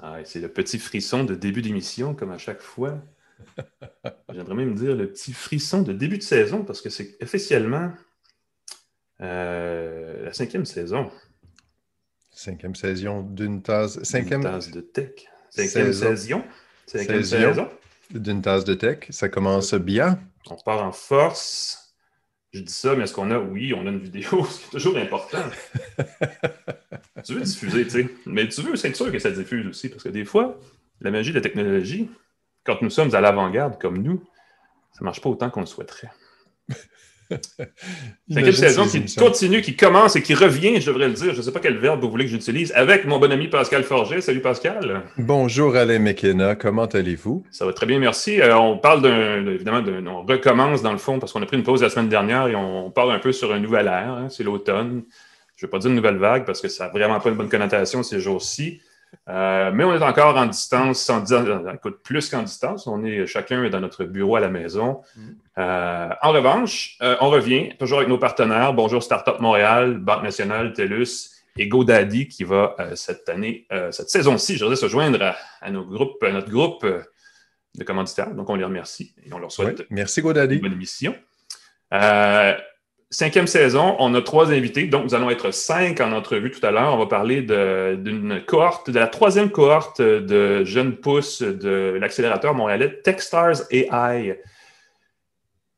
Ah, c'est le petit frisson de début d'émission, comme à chaque fois. J'aimerais même dire le petit frisson de début de saison, parce que c'est officiellement euh, la cinquième saison. Cinquième saison d'une tasse. Cinquième tasse de tech. Cinquième saison. Cinquième saison. D'une tasse de tech. Ça commence bien. On part en force. Je dis ça, mais est-ce qu'on a, oui, on a une vidéo, ce qui est toujours important. tu veux diffuser, tu sais, mais tu veux être sûr que ça diffuse aussi, parce que des fois, la magie de la technologie, quand nous sommes à l'avant-garde comme nous, ça ne marche pas autant qu'on le souhaiterait. Cinquième saison qui continue, qui commence et qui revient, je devrais le dire. Je ne sais pas quel verbe vous voulez que j'utilise, avec mon bon ami Pascal Forget. Salut Pascal. Bonjour Alain McKenna, comment allez-vous? Ça va très bien, merci. Euh, on parle d'un, évidemment, on recommence dans le fond parce qu'on a pris une pause la semaine dernière et on parle un peu sur un nouvel air. Hein. c'est l'automne. Je ne vais pas dire une nouvelle vague parce que ça n'a vraiment pas une bonne connotation ces jours-ci. Euh, mais on est encore en distance, en, écoute, plus qu'en distance. On est chacun dans notre bureau à la maison. Mm. Euh, en revanche, euh, on revient toujours avec nos partenaires. Bonjour Startup Montréal, Banque Nationale, TELUS et GoDaddy qui va cette année, cette saison-ci, je se joindre à, nos groupes, à notre groupe de commanditaires. Donc, on les remercie et on leur souhaite merci GoDaddy. une bonne émission. Cinquième saison, on a trois invités, donc nous allons être cinq en entrevue tout à l'heure. On va parler d'une cohorte, de la troisième cohorte de jeunes pousses de l'accélérateur montréalais Techstars AI.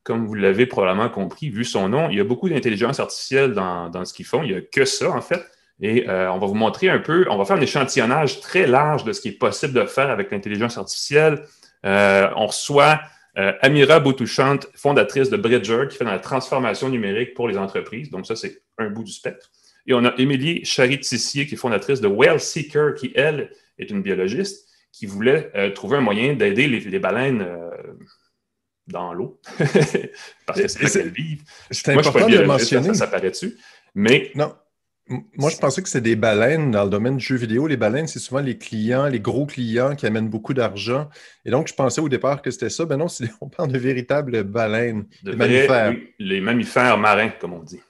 Comme vous l'avez probablement compris, vu son nom, il y a beaucoup d'intelligence artificielle dans, ce qu'ils font. Il n'y a que ça, en fait. Et euh, on va vous montrer un peu, on va faire un échantillonnage très large de ce qui est possible de faire avec l'intelligence artificielle. Euh, on reçoit euh, Amira Boutouchante, fondatrice de Bridger, qui fait dans la transformation numérique pour les entreprises. Donc, ça, c'est un bout du spectre. Et on a Émilie Charit-Tissier, qui est fondatrice de Well Seeker, qui, elle, est une biologiste, qui voulait euh, trouver un moyen d'aider les, baleines euh, dans l'eau. Parce que c'est là qu'elles vivent. C'est important de mentionner. Ça, ça paraît dessus. Mais non. Moi, je pensais que c'était des baleines dans le domaine du jeu vidéo. Les baleines, c'est souvent les clients, les gros clients qui amènent beaucoup d'argent. Et donc, je pensais au départ que c'était ça. Ben non, on parle de véritables baleines, de mammifères. les mammifères marins, comme on dit.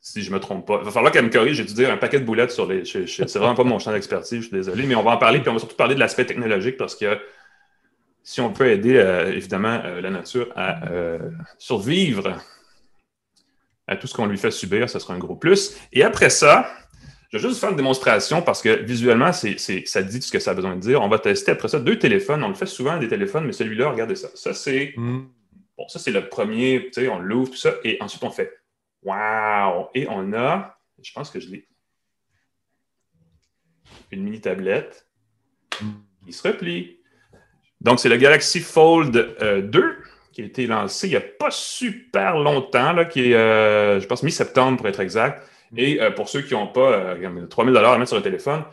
Si je ne me trompe pas. Il va falloir qu'elle me corrige. J'ai dû dire un paquet de boulettes sur les. C'est vraiment pas mon champ d'expertise, je suis désolé. Mais on va en parler. Puis on va surtout parler de l'aspect technologique parce que si on peut aider, euh, évidemment, euh, la nature à euh, survivre à tout ce qu'on lui fait subir, ce sera un gros plus. Et après ça, je vais juste faire une démonstration parce que visuellement, c'est, ça dit ce que ça a besoin de dire. On va tester après ça deux téléphones. On le fait souvent des téléphones, mais celui-là, regardez ça. Ça, c'est. Hmm. Bon, ça, c'est le premier, tu sais, on l'ouvre, tout ça. Et ensuite, on fait Wow! Et on a, je pense que je l'ai. Une mini tablette qui se replie. Donc, c'est le Galaxy Fold 2 euh, qui a été lancé il n'y a pas super longtemps, là, qui est, euh, je pense, mi-septembre pour être exact. Et euh, pour ceux qui n'ont pas 3000 euh, à mettre sur le téléphone,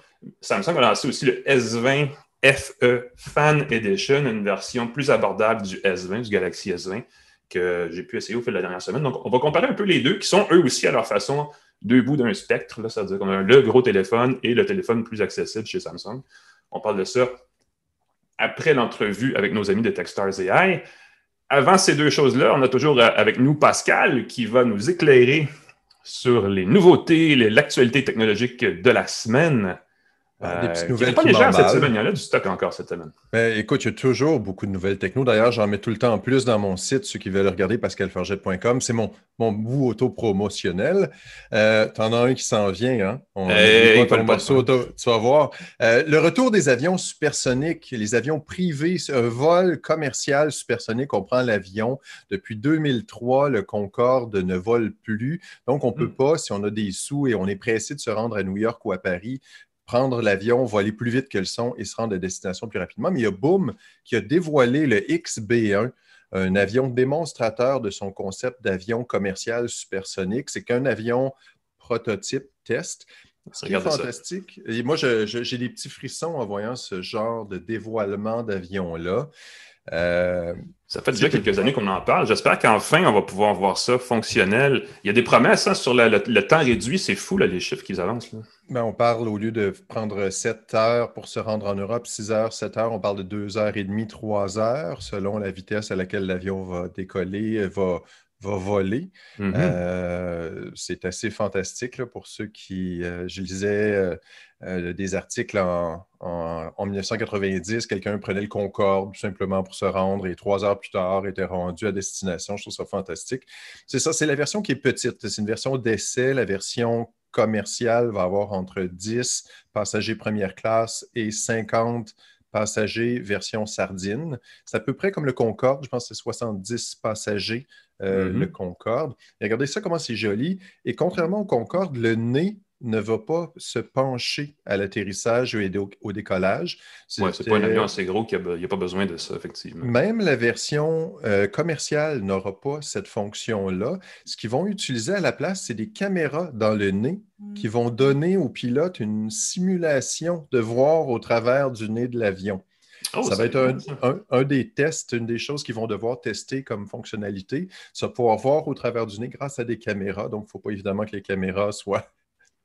Samsung a lancé aussi le S20 FE Fan Edition, une version plus abordable du S20, du Galaxy S20, que j'ai pu essayer au fil de la dernière semaine. Donc, on va comparer un peu les deux, qui sont eux aussi à leur façon deux bouts d'un spectre. C'est-à-dire qu'on a le gros téléphone et le téléphone plus accessible chez Samsung. On parle de ça après l'entrevue avec nos amis de Techstars AI avant ces deux choses-là, on a toujours euh, avec nous Pascal qui va nous éclairer sur les nouveautés, l'actualité technologique de la semaine. Ah, des petites euh, nouvelles pas cette semaine. Il y en a du stock encore cette semaine. Écoute, il y a toujours beaucoup de nouvelles techno. D'ailleurs, j'en mets tout le temps en plus dans mon site. Ceux qui veulent regarder, pascalfargette.com. C'est mon, mon bout auto-promotionnel. Euh, tu en as un qui s'en vient. Hein? On hey, morceau, tu vas voir. Euh, le retour des avions supersoniques, les avions privés, un vol commercial supersonique. On prend l'avion. Depuis 2003, le Concorde ne vole plus. Donc, on ne peut hmm. pas, si on a des sous et on est pressé de se rendre à New York ou à Paris, prendre l'avion, voler plus vite que le son et se rendre à destination plus rapidement. Mais il y a Boom qui a dévoilé le XB1, un avion démonstrateur de son concept d'avion commercial supersonique. C'est qu'un avion prototype test. C'est fantastique. Et moi, j'ai des petits frissons en voyant ce genre de dévoilement d'avion-là. Euh, ça fait déjà quelques années qu'on en parle. J'espère qu'enfin, on va pouvoir voir ça fonctionnel. Il y a des promesses hein, sur le, temps réduit. C'est fou, là, les chiffres qu'ils avancent. Ben, on parle, au lieu de prendre 7 heures pour se rendre en Europe, 6 heures, 7 heures, on parle de 2 heures et demie, 3 heures, selon la vitesse à laquelle l'avion va décoller, va va voler. Mhm. Euh, c'est assez fantastique là, pour ceux qui. euh, je lisais euh, des articles en, en- en 1990. Quelqu'un prenait le Concorde tout simplement pour se rendre et trois heures plus tard était rendu à destination. Je trouve ça fantastique. C'est ça, c'est la version qui est petite. C'est une version d'essai. La version commerciale va avoir entre 10 passagers première classe et 50 passagers version sardine. C'est à peu près comme le Concorde. Je pense que c'est 70 passagers, euh, Mhm. le Concorde. Et regardez ça, comment c'est joli. Et contrairement au Concorde, le nez ne va pas se pencher à l'atterrissage et au, au décollage. Ouais, c'est pas un avion assez gros qu'il n'y a, pas besoin de ça, effectivement. même la version euh, commerciale n'aura pas cette fonction-là. Ce qu'ils vont utiliser à la place, c'est des caméras dans le nez qui vont donner au pilote une simulation de voir au travers du nez de l'avion. Oh, ça va être un, des tests, une des choses qu'ils vont devoir tester comme fonctionnalité. Ça va pouvoir voir au travers du nez grâce à des caméras. Donc, il ne faut pas évidemment que les caméras soient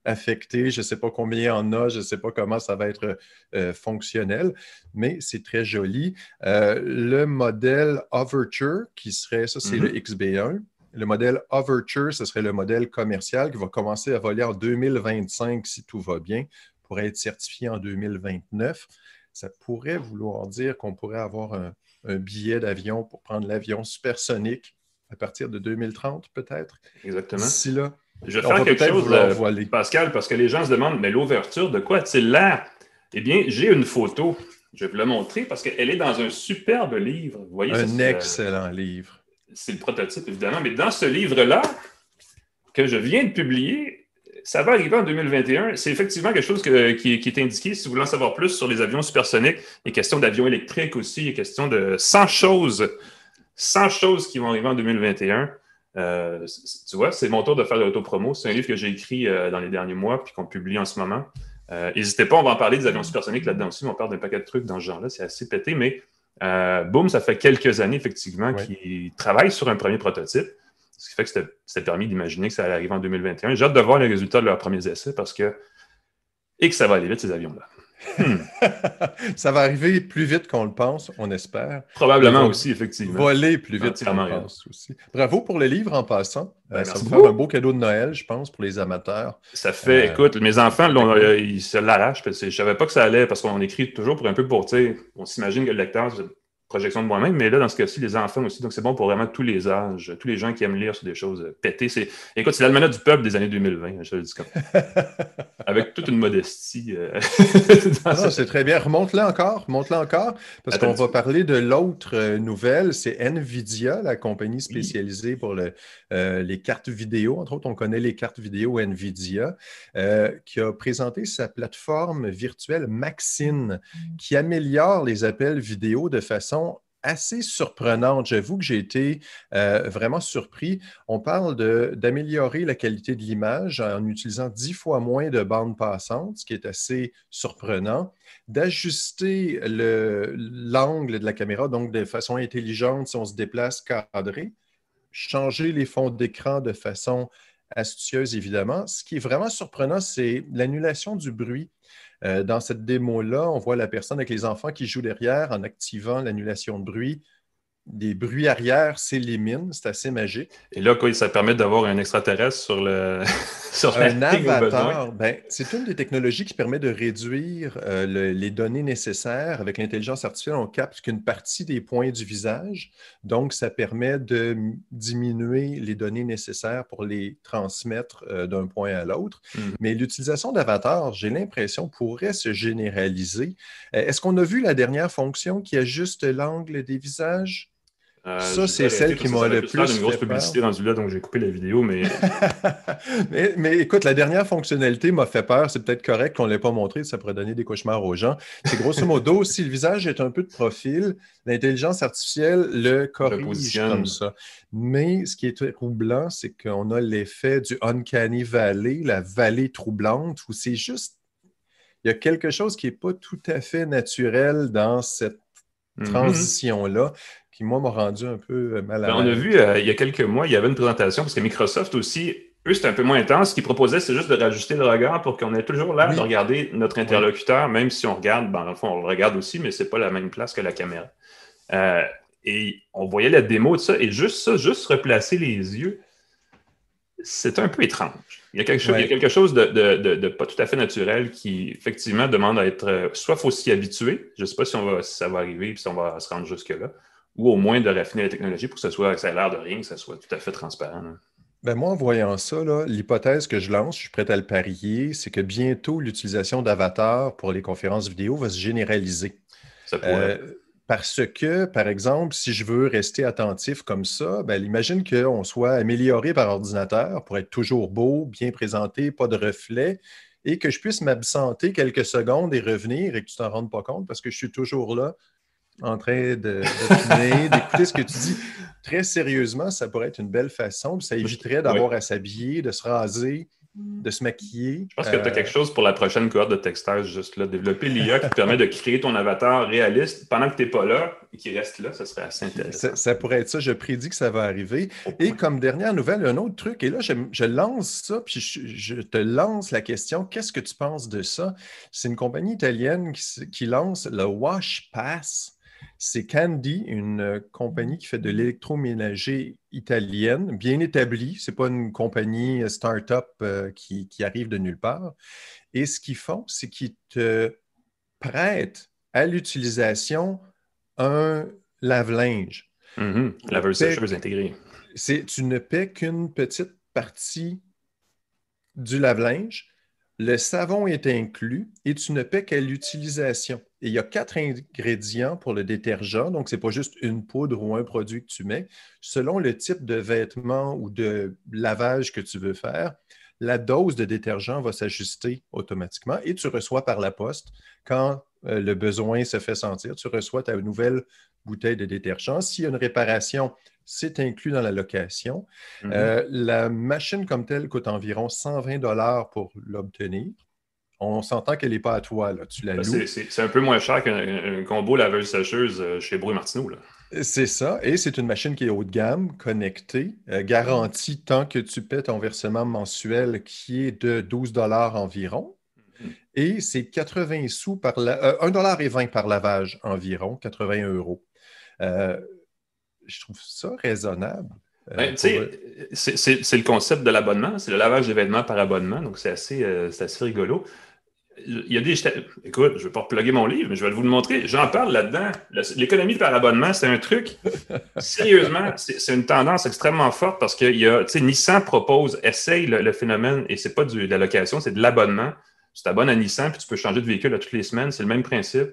affectées. Je ne sais pas combien il y en a, je ne sais pas comment ça va être euh, fonctionnel, mais c'est très joli. Euh, le modèle Overture, qui serait, ça c'est le XB1. Le modèle Overture, ce serait le modèle commercial qui va commencer à voler en 2025 si tout va bien, pour être certifié en 2029 ça pourrait vouloir dire qu'on pourrait avoir un, un billet d'avion pour prendre l'avion supersonique à partir de 2030, peut-être. Exactement. D'ici là, Je vais on faire quelque chose, euh. Pascal, parce que les gens se demandent, mais l'ouverture, de quoi a-t-il l'air? Eh bien, j'ai une photo. Je vais vous la montrer parce qu'elle est dans un superbe livre. Vous voyez, ça, Un euh, excellent livre. c'est le prototype, évidemment. Mais dans ce livre-là, que je viens de publier, ça va arriver en 2021. C'est effectivement quelque chose que- qui, qui est indiqué. Si vous voulez en savoir plus sur les avions supersoniques, il est question d'avions électriques aussi, il est question de 100 choses, 100 choses qui vont arriver en 2021. Euh, tu vois, c'est mon tour de faire de l'autopromo. C'est un livre que j'ai écrit euh, dans les derniers mois puis qu'on publie en ce moment. Euh, N'hésitez pas, on va en parler des avions supersoniques là-dedans aussi. On parle d'un paquet de trucs dans ce genre-là. C'est assez pété, mais boum, ça fait quelques années, effectivement, Ouais. qu'ils travaillent sur un premier prototype. Ce qui fait que c'était- c'était permis d'imaginer que ça allait arriver en 2021. J'ai hâte de voir les résultats de leurs premiers essais parce que. Et que ça va aller vite, ces avions-là. ça va arriver plus vite qu'on le pense, on espère. Probablement vont aussi, effectivement. Voler plus vite qu'on le pense aussi. Bravo pour le livre en passant. Ben, Euh, ça va faire un beau cadeau de Noël, je pense, pour les amateurs. Ça fait, Euh, écoute, mes enfants, euh, ils se l'arrachent. parce que Je savais pas que ça allait parce qu'on écrit toujours pour un peu pour, on s'imagine que le lecteur, projection de moi-même, mais là, dans ce cas-ci, les enfants aussi. Donc, c'est bon pour vraiment tous les âges, tous les gens qui aiment lire sur des choses euh, pétées. C'est, écoute, c'est l'almanach du peuple des années 2020, je le dis comme Avec toute une modestie. euh, non, c'est très bien. Remonte-la encore, remonte-la encore, parce qu'on va parler de l'autre euh, nouvelle. C'est NVIDIA, la compagnie spécialisée pour le- euh, les cartes vidéo. Entre autres, on connaît les cartes vidéo NVIDIA, euh, qui a présenté sa plateforme virtuelle Maxine, qui améliore les appels vidéo de façon assez surprenante. J'avoue que j'ai été euh, vraiment surpris. On parle d'améliorer la qualité de l'image en utilisant dix fois moins de bandes passantes, ce qui est assez surprenant, d'ajuster le- l'angle de la caméra, donc de façon intelligente si on se déplace cadré, changer les fonds d'écran de façon astucieuse, évidemment. Ce qui est vraiment surprenant, c'est l'annulation du bruit. Euh, dans cette démo-là, on voit la personne avec les enfants qui jouent derrière en activant l'annulation de bruit. Les bruits arrière s'éliminent, c'est assez magique. Et là, quoi, ça permet d'avoir un extraterrestre sur le. sur Un avatar, ben, c'est une des technologies qui permet de réduire euh, le- les données nécessaires. Avec l'intelligence artificielle, on capte qu'une partie des points du visage. Donc, ça permet de diminuer les données nécessaires pour les transmettre euh, d'un point à l'autre. Mhm. Mais l'utilisation d'avatars, j'ai l'impression, pourrait se généraliser. Euh, Est-ce qu'on a vu la dernière fonction qui ajuste l'angle des visages? Euh, Ça, c'est celle qui m'a le plus d'une grosse publicité rendue là, donc j'ai coupé la vidéo, mais mais, mais écoute, la dernière fonctionnalité m'a fait peur. C'est peut-être correct qu'on ne l'ait pas montré, ça pourrait donner des cauchemars aux gens. C'est grosso modo, si le visage est un peu de profil, l'intelligence artificielle le corrige comme ça. Mais ce qui est troublant, c'est qu'on a l'effet du uncanny valley, la vallée troublante, où c'est juste, il y a quelque chose qui n'est pas tout à fait naturel dans cette Mhm. transition-là, qui, moi, m'a rendu un peu mal à Ben, on a vu euh, il y a quelques mois, il y avait une présentation parce que Microsoft aussi, eux, c'était un peu moins intense. Ce qu'ils proposaient, c'est juste de rajouter le regard pour qu'on ait toujours l'air Oui. de regarder notre interlocuteur, même si on regarde, ben, dans le fond, on le regarde aussi, mais c'est pas la même place que la caméra. Euh, Et on voyait la démo de ça, et juste ça, juste replacer les yeux, c'est un peu étrange. Il y a quelque chose, il y a quelque chose de, pas tout à fait naturel qui, effectivement, demande à être. Euh, soit faut s'y habituer, je ne sais pas si, on va, ça va arriver, si on va se rendre jusque-là, ou au moins de raffiner la technologie pour que ça, soit, ça ait l'air de rien, que ça soit tout à fait transparent. Ben moi, en voyant ça, l'hypothèse que je lance, je suis prêt à le parier, c'est que bientôt l'utilisation d'avatars pour les conférences vidéo va se généraliser. Ça pourrait. Euh, parce que, par exemple, si je veux rester attentif comme ça, ben, imagine qu'on soit amélioré par ordinateur pour être toujours beau, bien présenté, pas de reflets, et que je puisse m'absenter quelques secondes et revenir et que tu t'en rendes pas compte parce que je suis toujours là en train de, d'écouter ce que tu dis. Très sérieusement, ça pourrait être une belle façon. Ça éviterait d'avoir à s'habiller, de se raser, de se maquiller. Je pense que tu as quelque chose pour la prochaine cohorte de textage, juste là. Développer l'IA qui permet de créer ton avatar réaliste pendant que tu n'es pas là et qui reste là, ça serait assez intéressant. Ça, pourrait être ça. Je prédis que ça va arriver. et comme dernière nouvelle, un autre truc, et là, je, lance ça, puis je, te lance la question qu'est-ce que tu penses de ça? C'est une compagnie italienne qui, qui lance le Wash Pass c'est Candy, une euh, compagnie qui fait de l'électroménager italienne, bien établie. Ce n'est pas une compagnie euh, start-up euh, qui, arrive de nulle part. Et ce qu'ils font, c'est qu'ils te prêtent à l'utilisation un lave-linge. Mm-hmm. Laveuse sécheuse intégrée. Tu ne paies qu'une petite partie du lave-linge. Le savon est inclus et tu ne paies qu'à l'utilisation. Il y a quatre ingrédients pour le détergent, donc ce n'est pas juste une poudre ou un produit que tu mets. Selon le type de vêtement ou de lavage que tu veux faire, la dose de détergent va s'ajuster automatiquement et tu reçois par la poste, quand euh, le besoin se fait sentir, tu reçois ta nouvelle bouteille de détergent. S'il y a une réparation, c'est inclus dans la location. Mm-hmm. Euh, la machine comme telle coûte environ 120 dollars pour l'obtenir on s'entend qu'elle n'est pas à toi, là. tu la ben, loues. C'est un peu moins cher qu'un combo laveuse-sécheuse euh, chez Brou Martineau. C'est ça, et c'est une machine qui est haut de gamme, connectée, euh, garantie tant que tu paies ton versement mensuel qui est de 12 environ. Mm-hmm. Et c'est 80 sous par la... Euh, 1,20 par lavage environ, 81 euros. Euh, je trouve ça raisonnable. Ben, c'est le concept de l'abonnement, c'est le lavage des vêtements par abonnement, donc c'est assez, assez rigolo il y a des. Écoute, je ne vais pas repluguer mon livre, mais je vais vous le montrer. J'en parle là-dedans. L'économie par abonnement, c'est un truc. Sérieusement, c'est une tendance extrêmement forte parce que y a, Nissan propose, essaye le, phénomène, et ce n'est pas de la location, c'est de l'abonnement. Tu t'abonnes à Nissan, puis tu peux changer de véhicule à toutes les semaines. C'est le même principe.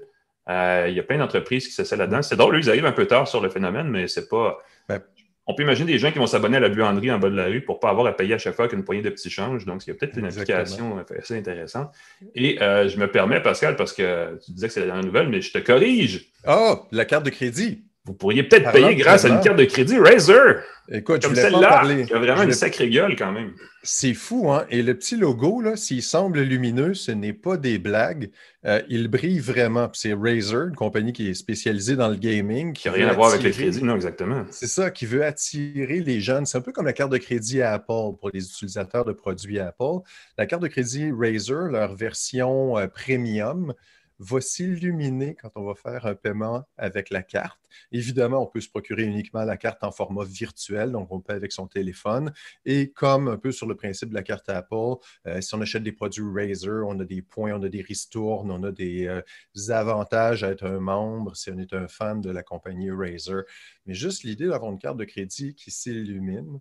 Euh, il y a plein d'entreprises qui s'essaient là-dedans. C'est drôle, ils arrivent un peu tard sur le phénomène, mais c'est pas. Ben, on peut imaginer des gens qui vont s'abonner à la buanderie en bas de la rue pour ne pas avoir à payer à chaque fois qu'une poignée de petits changes. Donc, il y a peut-être une application assez intéressante. Et euh, je me permets, Pascal, parce que tu disais que c'est la dernière nouvelle, mais je te corrige. Oh, la carte de crédit. Vous pourriez peut-être payer grâce à une carte de crédit Razer. Écoute, Comme celle-là, qui a vraiment une sacrée gueule quand même. C'est fou, hein? Et le petit logo, là, s'il semble lumineux, ce n'est pas des blagues. Euh, il brille vraiment. C'est Razer, une compagnie qui est spécialisée dans le gaming. Qui n'a rien à voir avec le crédit, non, exactement. C'est ça, qui veut attirer les jeunes. C'est un peu comme la carte de crédit à Apple pour les utilisateurs de produits Apple. La carte de crédit Razer, leur version euh, premium, va s'illuminer quand on va faire un paiement avec la carte. Évidemment, on peut se procurer uniquement la carte en format virtuel, donc on paie avec son téléphone. Et comme un peu sur le principe de la carte Apple, euh, si on achète des produits Razer, on a des points, on a des ristournes, on a des, euh, avantages à être un membre si on est un fan de la compagnie Razer. Mais juste l'idée d'avoir une carte de crédit qui s'illumine,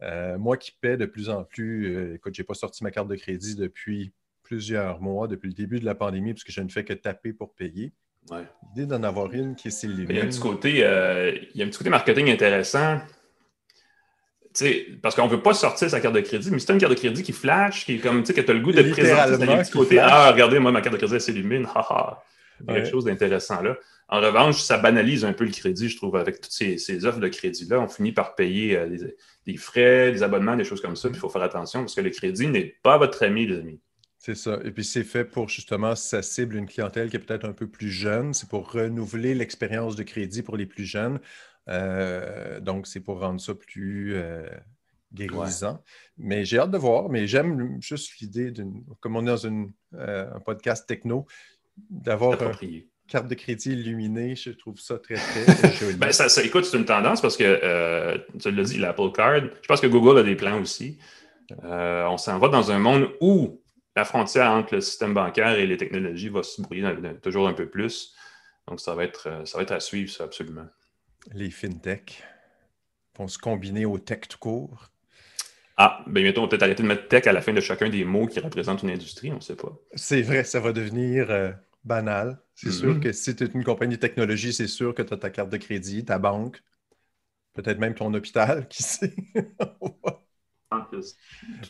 euh, moi qui paie de plus en plus, écoute, je n'ai pas sorti ma carte de crédit depuis plusieurs mois depuis le début de la pandémie, puisque je ne fais que taper pour payer. L'idée d'en avoir une qui est Il y a un petit côté, euh, il y a un petit côté marketing intéressant. parce qu'on ne veut pas sortir sa carte de crédit, mais c'est une carte de crédit qui flash, qui est comme, tu sais, que tu as le goût de présenter. un petit côté, ah, regardez, moi, ma carte de crédit, elle s'illumine, Il y a quelque chose d'intéressant là. En revanche, ça banalise un peu le crédit, je trouve, avec toutes ces, offres de crédit-là. On finit par payer euh, des, des, frais, des abonnements, des choses comme ça. Puis il faut faire attention parce que le crédit n'est pas votre ami, les amis. C'est ça. Et puis c'est fait pour justement, ça cible une clientèle qui est peut-être un peu plus jeune. C'est pour renouveler l'expérience de crédit pour les plus jeunes. Euh, donc, c'est pour rendre ça plus euh, guérissant. Mais j'ai hâte de voir. Mais j'aime juste l'idée, d'une, comme on est dans une, euh, un podcast techno, d'avoir carte de crédit illuminée. Je trouve ça très, très joli. ben, ça, écoute, c'est une tendance parce que, euh, tu l'as dit, l'Apple Card, je pense que Google a des plans aussi. Euh, on s'en va dans un monde où la frontière entre le système bancaire et les technologies va se brouiller toujours un peu plus. Donc, ça va être, ça va être à suivre, ça, absolument. Les fintech vont se combiner au tech tout court? Ah, bien bientôt, on va peut-être arrêter de mettre tech à la fin de chacun des mots qui représentent une industrie, on ne sait pas. C'est vrai, ça va devenir euh, banal. C'est sûr que si tu es une compagnie de technologie, c'est sûr que tu as ta carte de crédit, ta banque, peut-être même ton hôpital, qui sait?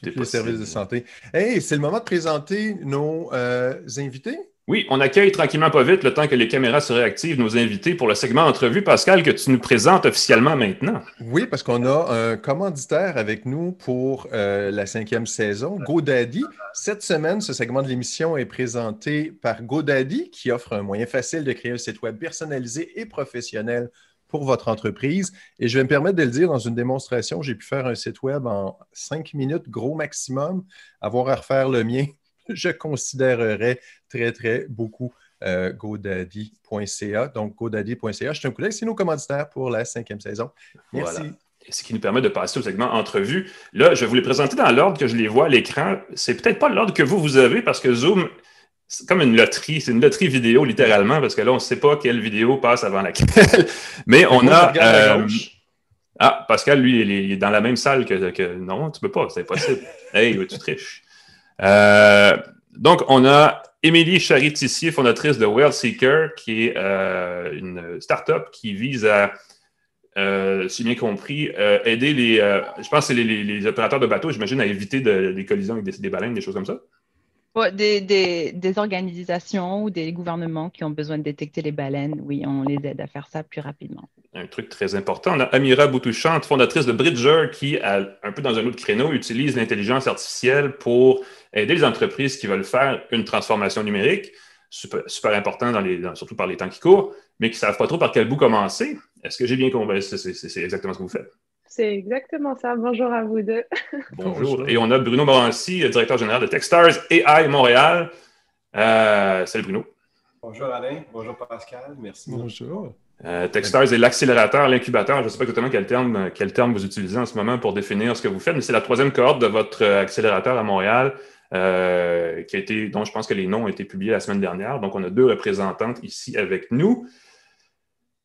Les services de santé. Hey, c'est le moment de présenter nos euh, invités. Oui, on accueille tranquillement pas vite le temps que les caméras se réactivent nos invités pour le segment entrevue. Pascal, que tu nous présentes officiellement maintenant. Oui, parce qu'on a un commanditaire avec nous pour euh, la cinquième saison, GoDaddy. Cette semaine, ce segment de l'émission est présenté par GoDaddy, qui offre un moyen facile de créer un site web personnalisé et professionnel pour votre entreprise. Et je vais me permettre de le dire dans une démonstration. J'ai pu faire un site web en cinq minutes, gros maximum. Avoir à refaire le mien, je considérerais très, très beaucoup euh, godaddy.ca. Donc, godaddy.ca. Je un coup d'œil. C'est nos commanditaires pour la cinquième saison. Merci. Ce qui nous permet de passer au segment entrevue. Là, je vais vous les présenter dans l'ordre que je les vois à l'écran. C'est peut-être pas l'ordre que vous, vous avez parce que Zoom, c'est comme une loterie. C'est une loterie vidéo, littéralement, parce que là, on ne sait pas quelle vidéo passe avant laquelle. Mais on a. Euh, ah, Pascal, lui, il est, dans la même salle que. que... Non, tu ne peux pas, c'est impossible. hey, tu triches. Euh, donc, on a Émilie Charitissier, fondatrice de Well Seeker, qui est euh, une start-up qui vise à, si bien compris, aider les, je pense les, opérateurs de bateaux, j'imagine, à éviter des collisions avec des, baleines, des choses comme ça. Des, organisations ou des gouvernements qui ont besoin de détecter les baleines, oui, on les aide à faire ça plus rapidement. Un truc très important. On a Amira Boutouchante, fondatrice de Bridger, qui, un peu dans un autre créneau, utilise l'intelligence artificielle pour aider les entreprises qui veulent faire une transformation numérique, super, important, dans les, surtout par les temps qui courent, mais qui ne savent pas trop par quel bout commencer. Est-ce que j'ai bien compris? C'est exactement ce que vous faites. C'est exactement ça. Bonjour à vous deux. Bonjour. Et on a Bruno Morancy, directeur général de Techstars AI Montréal. Euh, salut Bruno. Bonjour Alain. Bonjour Pascal. Merci. Bonjour. Euh, Techstars est l'accélérateur, l'incubateur. Je ne sais pas exactement quel terme, quel terme vous utilisez en ce moment pour définir ce que vous faites, mais c'est la troisième cohorte de votre accélérateur à Montréal. Euh, qui a été, dont je pense que les noms ont été publiés la semaine dernière. Donc, on a deux représentantes ici avec nous.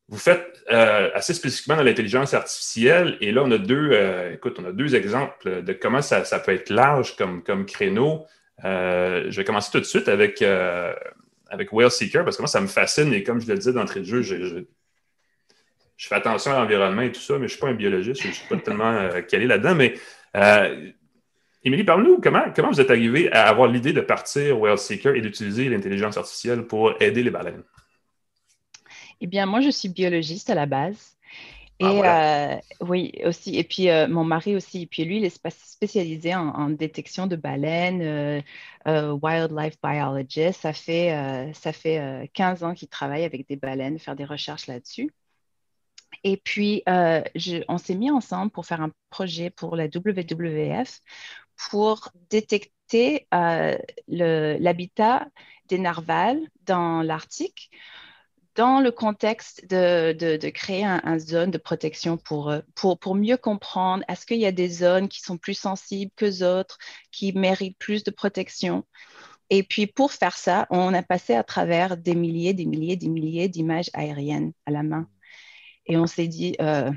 Vous faites euh, assez spécifiquement dans l'intelligence artificielle, et là, on a deux, euh, écoute, on a deux exemples de comment ça, peut être large comme, comme créneau. je vais commencer tout de suite avec, avec Whale Seeker, parce que moi, ça me fascine, et comme je le disais d'entrée de jeu, je, fais attention à l'environnement et tout ça, mais je ne suis pas un biologiste, je ne suis pas tellement calé là-dedans, mais Émilie, parle-nous, comment, comment vous êtes arrivé à avoir l'idée de partir Well Seeker et d'utiliser l'intelligence artificielle pour aider les baleines? Eh bien, moi, je suis biologiste à la base. Ah, et euh, oui, aussi. Et puis, euh, mon mari aussi. Et puis, lui, il est spécialisé en, détection de baleines, euh, wildlife biologist. Ça fait, ça fait 15 ans qu'il travaille avec des baleines, faire des recherches là-dessus. Et puis, on s'est mis ensemble pour faire un projet pour la WWF pour détecter l'habitat des narvals dans l'Arctique dans le contexte de, créer une zone de protection pour, pour, pour mieux comprendre est-ce qu'il y a des zones qui sont plus sensibles que d'autres, qui méritent plus de protection? Et puis pour faire ça, on a passé à travers des milliers, des milliers, des milliers d'images aériennes à la main. Et on s'est dit, euh,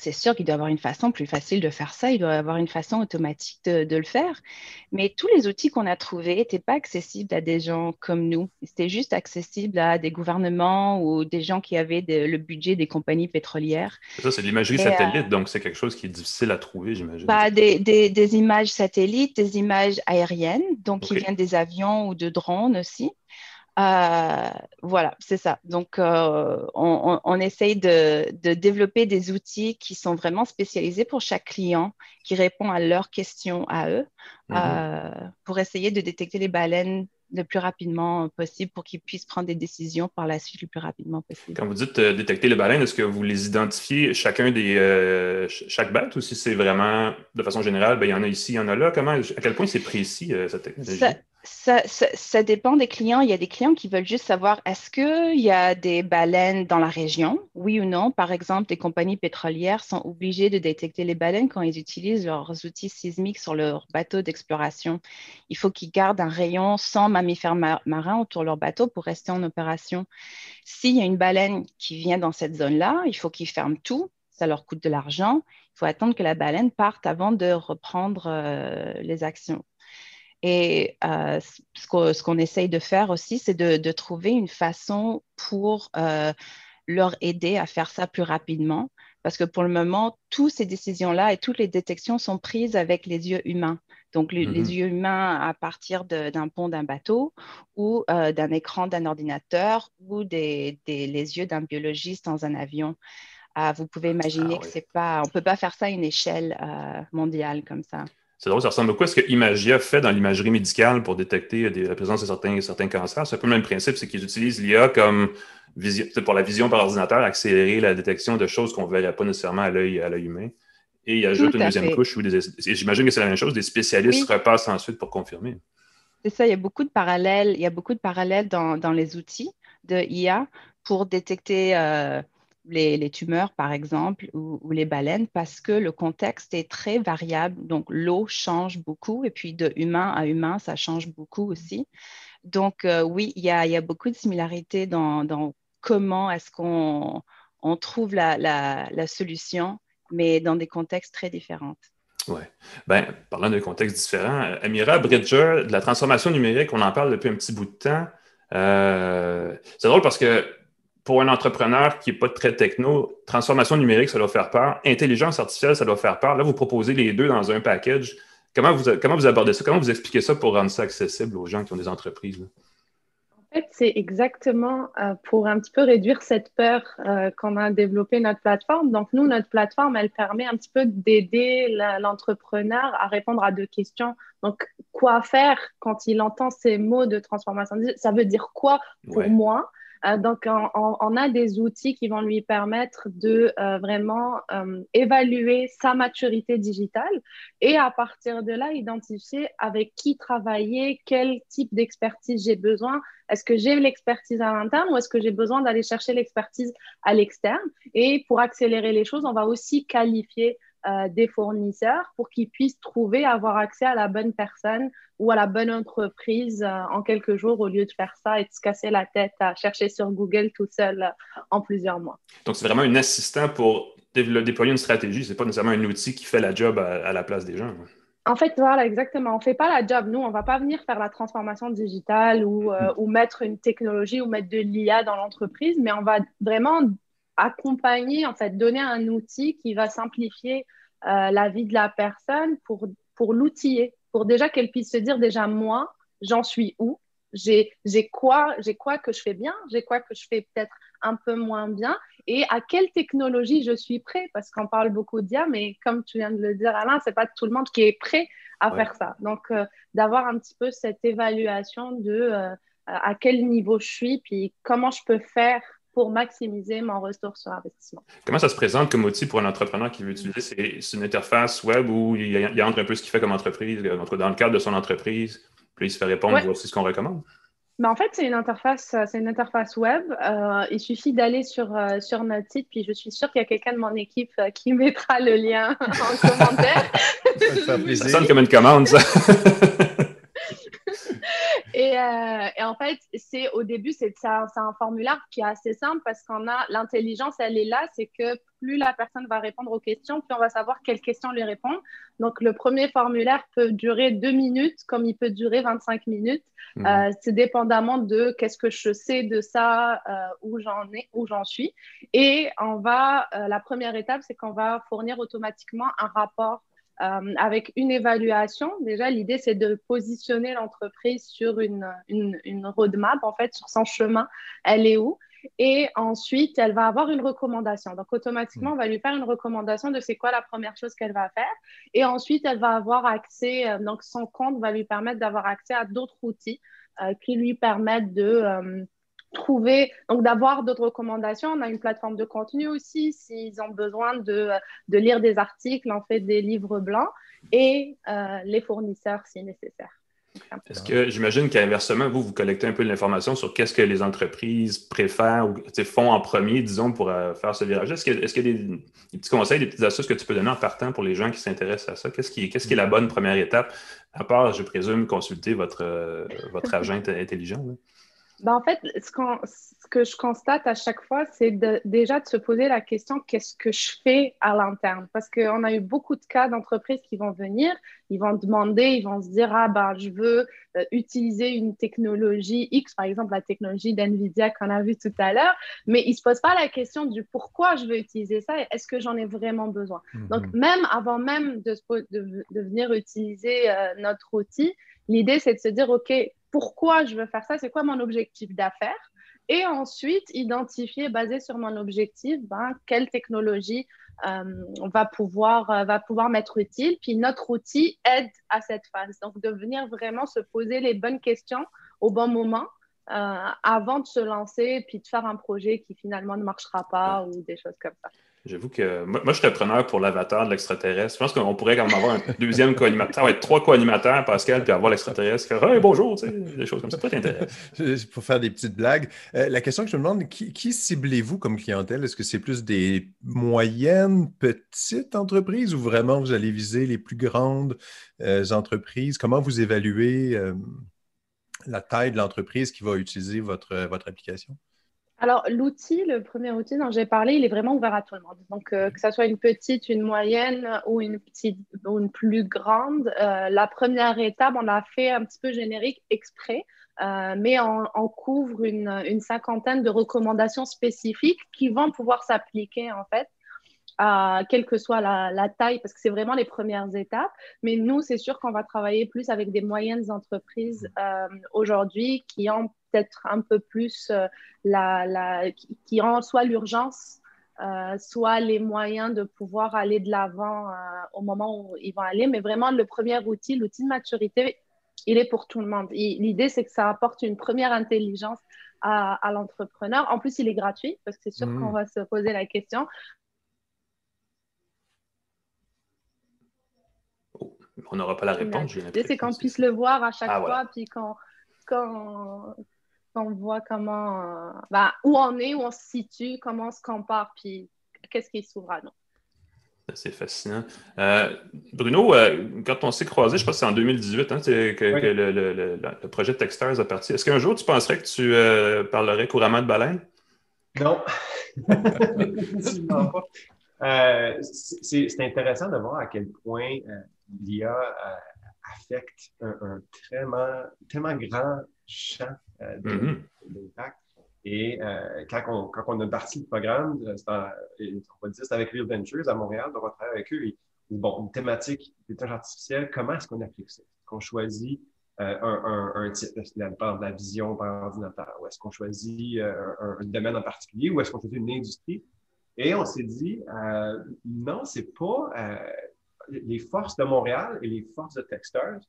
c'est sûr qu'il doit y avoir une façon plus facile de faire ça, il doit y avoir une façon automatique de, le faire. Mais tous les outils qu'on a trouvés n'étaient pas accessibles à des gens comme nous. C'était juste accessible à des gouvernements ou des gens qui avaient le budget des compagnies pétrolières. Ça, c'est de l'imagerie satellite, donc c'est quelque chose qui est difficile à trouver, j'imagine. Bah, des, images satellites, des images aériennes, donc qui viennent des avions ou de drones aussi. Euh, voilà, c'est ça. Donc, euh, on, essaye de, développer des outils qui sont vraiment spécialisés pour chaque client, qui répond à leurs questions à eux, mhm. euh, pour essayer de détecter les baleines le plus rapidement possible pour qu'ils puissent prendre des décisions par la suite le plus rapidement possible. Quand vous dites détecter les baleines, est-ce que vous les identifiez chacun des chaque bête ou si c'est vraiment de façon générale, ben, il y en a ici, il y en a là? Comment, à quel point c'est précis cette technologie? ça, dépend des clients. Il y a des clients qui veulent juste savoir est-ce qu'il y a des baleines dans la région, oui ou non? Par exemple, des compagnies pétrolières sont obligées de détecter les baleines quand ils utilisent leurs outils sismiques sur leur bateau d'exploration. Il faut qu'ils gardent un rayon sans mammifères marins autour de leur bateau pour rester en opération. S'il y a une baleine qui vient dans cette zone-là, il faut qu'ils ferment tout. Ça leur coûte de l'argent. Il faut attendre que la baleine parte avant de reprendre euh, les actions. Et euh, ce qu'on essaye de faire aussi, c'est de, trouver une façon pour euh, leur aider à faire ça plus rapidement. Parce que pour le moment, toutes ces décisions-là et toutes les détections sont prises avec les yeux humains. Donc, les, mm-hmm. yeux humains à partir d'un pont d'un bateau ou euh, d'un écran d'un ordinateur ou des, les yeux d'un biologiste dans un avion. Ah, vous pouvez imaginer ah que c'est pas, on peut pas faire ça à une échelle mondiale comme ça. C'est drôle, ça ressemble beaucoup à ce que Imagia fait dans l'imagerie médicale pour détecter la présence de certains, certains cancers. C'est un peu le même principe, c'est qu'ils utilisent l'IA comme pour la vision par ordinateur, accélérer la détection de choses qu'on ne verrait pas nécessairement à l'œil humain. Et ils ajoutent une deuxième couche où j'imagine que c'est la même chose, des spécialistes repassent ensuite pour confirmer. C'est ça, il y a beaucoup de parallèles, il y a beaucoup de parallèles dans, dans les outils de IA pour détecter euh, les, tumeurs, par exemple, ou, les baleines, parce que le contexte est très variable. Donc, l'eau change beaucoup, et puis de humain à humain, ça change beaucoup aussi. Donc, euh, oui, il y, a, beaucoup de similarités dans, comment est-ce qu'on on trouve la, solution, mais dans des contextes très différents. Oui. Ben, parlant de contextes différents, Amira Bridger, de la transformation numérique, on en parle depuis un petit bout de temps. Euh, c'est drôle parce que pour un entrepreneur qui n'est pas très techno, transformation numérique, ça doit faire peur. Intelligence artificielle, ça doit faire peur. Là, vous proposez les deux dans un package. Comment vous, comment vous abordez ça? Comment vous expliquez ça pour rendre ça accessible aux gens qui ont des entreprises? En fait, c'est exactement euh, pour un petit peu réduire cette peur euh, qu'on a développé notre plateforme. Donc, nous, notre plateforme, elle permet un petit peu d'aider l'entrepreneur à répondre à deux questions. Donc, quoi faire quand il entend ces mots de transformation? Ça veut dire quoi pour moi? Euh, donc, on, a des outils qui vont lui permettre de euh, vraiment euh, évaluer sa maturité digitale et à partir de là, identifier avec qui travailler, quel type d'expertise j'ai besoin. Est-ce que j'ai l'expertise à l'interne ou est-ce que j'ai besoin d'aller chercher l'expertise à l'externe? Et pour accélérer les choses, on va aussi qualifier euh, des fournisseurs pour qu'ils puissent trouver, avoir accès à la bonne personne ou à la bonne entreprise euh, en quelques jours au lieu de faire ça et de se casser la tête à chercher sur Google tout seul euh, en plusieurs mois. Donc, c'est vraiment un assistant pour déployer une stratégie. Ce n'est pas nécessairement un outil qui fait la job à, la place des gens. En fait, voilà, exactement. On ne fait pas la job. Nous, on ne va pas venir faire la transformation digitale ou, mm. ou mettre une technologie ou mettre de l'IA dans l'entreprise, mais on va vraiment accompagner, en fait, donner un outil qui va simplifier euh, la vie de la personne pour, pour l'outiller, pour déjà qu'elle puisse se dire déjà moi, j'en suis où? J'ai quoi, quoi que je fais bien, j'ai quoi que je fais peut-être un peu moins bien? Et à quelle technologie je suis prêt? Parce qu'on parle beaucoup d'IA, mais comme tu viens de le dire Alain, c'est pas tout le monde qui est prêt à faire ça. Donc euh, d'avoir un petit peu cette évaluation de euh, à quel niveau je suis, puis comment je peux faire pour maximiser mon retour sur investissement. Comment ça se présente comme outil pour un entrepreneur qui veut utiliser? C'est une interface web où il, entre un peu ce qu'il fait comme entreprise, dans le cadre de son entreprise, puis il se fait répondre, voici ce qu'on recommande? Mais en fait, c'est une interface, c'est une interface web. Euh, il suffit d'aller sur, euh, sur notre site, puis je suis sûre qu'il y a quelqu'un de mon équipe euh, qui mettra le lien en commentaire. ça sonne comme une commande, ça. Euh, et, en fait, c'est au début, c'est un, un, formulaire qui est assez simple parce qu'on a l'intelligence, elle est là, c'est que plus la personne va répondre aux questions, plus on va savoir quelles questions lui répondre. Donc, le premier formulaire peut durer deux minutes, comme il peut durer 25 minutes. Mmh. Euh, c'est dépendamment de qu'est-ce que je sais de ça, euh, où j'en ai, où j'en suis. Et on va, la première étape, c'est qu'on va fournir automatiquement un rapport euh, avec une évaluation. Déjà, l'idée, c'est de positionner l'entreprise sur une, une, roadmap, en fait, sur son chemin. Elle est où? Et ensuite, elle va avoir une recommandation. Donc, automatiquement, on va lui faire une recommandation de c'est quoi la première chose qu'elle va faire. Et ensuite, elle va avoir accès, euh, donc son compte va lui permettre d'avoir accès à d'autres outils euh, qui lui permettent de, trouver, donc d'avoir d'autres recommandations. On a une plateforme de contenu aussi, s'ils ont besoin de, de, lire des articles, en fait des livres blancs, et euh, les fournisseurs si nécessaire. Est-ce que j'imagine qu'inversement, vous, vous collectez un peu de l'information sur qu'est-ce que les entreprises préfèrent ou font en premier, disons, pour euh, faire ce virage? Est-ce qu'il est y a des, petits conseils, des petites astuces que tu peux donner en partant pour les gens qui s'intéressent à ça? Qu'est-ce qui, qui, est la bonne première étape, à part, je présume, consulter votre, euh, votre agent intelligent? Ben, en fait, ce, ce, que je constate à chaque fois, c'est déjà de se poser la question qu'est-ce que je fais à l'interne? Parce qu'on a eu beaucoup de cas d'entreprises qui vont venir, ils vont demander, ils vont se dire Ah, ben, je veux euh, utiliser une technologie X, par exemple la technologie d'NVIDIA qu'on a vu tout à l'heure, mais ils ne se posent pas la question du pourquoi je veux utiliser ça et est-ce que j'en ai vraiment besoin? Mhm. Donc, même avant même de, de, de venir utiliser euh, notre outil, l'idée, c'est de se dire OK, pourquoi je veux faire ça, c'est quoi mon objectif d'affaires? Et ensuite, identifier, basé sur mon objectif, ben, quelle technologie euh, va, pouvoir, euh, va pouvoir m'être utile. Puis notre outil aide à cette phase. Donc, de venir vraiment se poser les bonnes questions au bon moment euh, avant de se lancer, puis de faire un projet qui finalement ne marchera pas ou des choses comme ça. J'avoue que moi, je serais preneur pour l'avatar de l'extraterrestre. Je pense qu'on pourrait quand même avoir un deuxième co-animateur. va être trois co-animateurs, Pascal, puis avoir l'extraterrestre faire Hey, bonjour, tu sais, des choses comme ça. Ça t'intéresse. Pour faire des petites blagues. Euh, la question que je me demande, qui, ciblez-vous comme clientèle? Est-ce que c'est plus des moyennes, petites entreprises ou vraiment vous allez viser les plus grandes euh, entreprises? Comment vous évaluez euh, la taille de l'entreprise qui va utiliser votre, votre application? Alors, l'outil, le premier outil dont j'ai parlé, il est vraiment ouvert à tout le monde. Donc, euh, que ce soit une petite, une moyenne ou une petite ou une plus grande, euh, la première étape, on l'a fait un petit peu générique exprès, euh, mais on, couvre une, une, cinquantaine de recommandations spécifiques qui vont pouvoir s'appliquer en fait à quelle que soit la, la taille, parce que c'est vraiment les premières étapes. Mais nous, c'est sûr qu'on va travailler plus avec des moyennes entreprises aujourd'hui qui ont peut-être un peu plus euh, la, la, qui, rend soit l'urgence, euh, soit les moyens de pouvoir aller de l'avant euh, au moment où ils vont aller. Mais vraiment, le premier outil, l'outil de maturité, il est pour tout le monde. L'idée, c'est que ça apporte une première intelligence à, l'entrepreneur. En plus, il est gratuit parce que c'est sûr mmh. qu'on va se poser la question. On n'aura pas la réponse. L'idée, c'est qu'on puisse le voir à chaque ah, fois, puis qu'on on voit comment, euh, ben, où on est, où on se situe, comment on se compare, puis qu'est-ce qui s'ouvre à nous. C'est fascinant. Euh, Bruno, euh, quand on s'est croisé, je pense que c'est en 2018 hein, que, le, projet Texters a parti. Est-ce qu'un jour tu penserais que tu parlerais couramment de baleine? Non. c'est intéressant de voir à quel point l'IA affecte un, tellement grand champ euh, mm-hmm. d'impact. Et euh, quand, on, quand, on, a parti le programme, euh, c'était avec Real Ventures à Montréal, donc on travaille avec eux. bon, une thématique d'intelligence artificielle, comment est-ce qu'on applique ça? Est-ce qu'on choisit un, un, un, type, de la vision par ordinateur, ou est-ce qu'on choisit un, domaine en particulier, ou est-ce qu'on choisit une industrie? Et on s'est dit, euh, non, c'est pas les forces de Montréal et les forces de Texters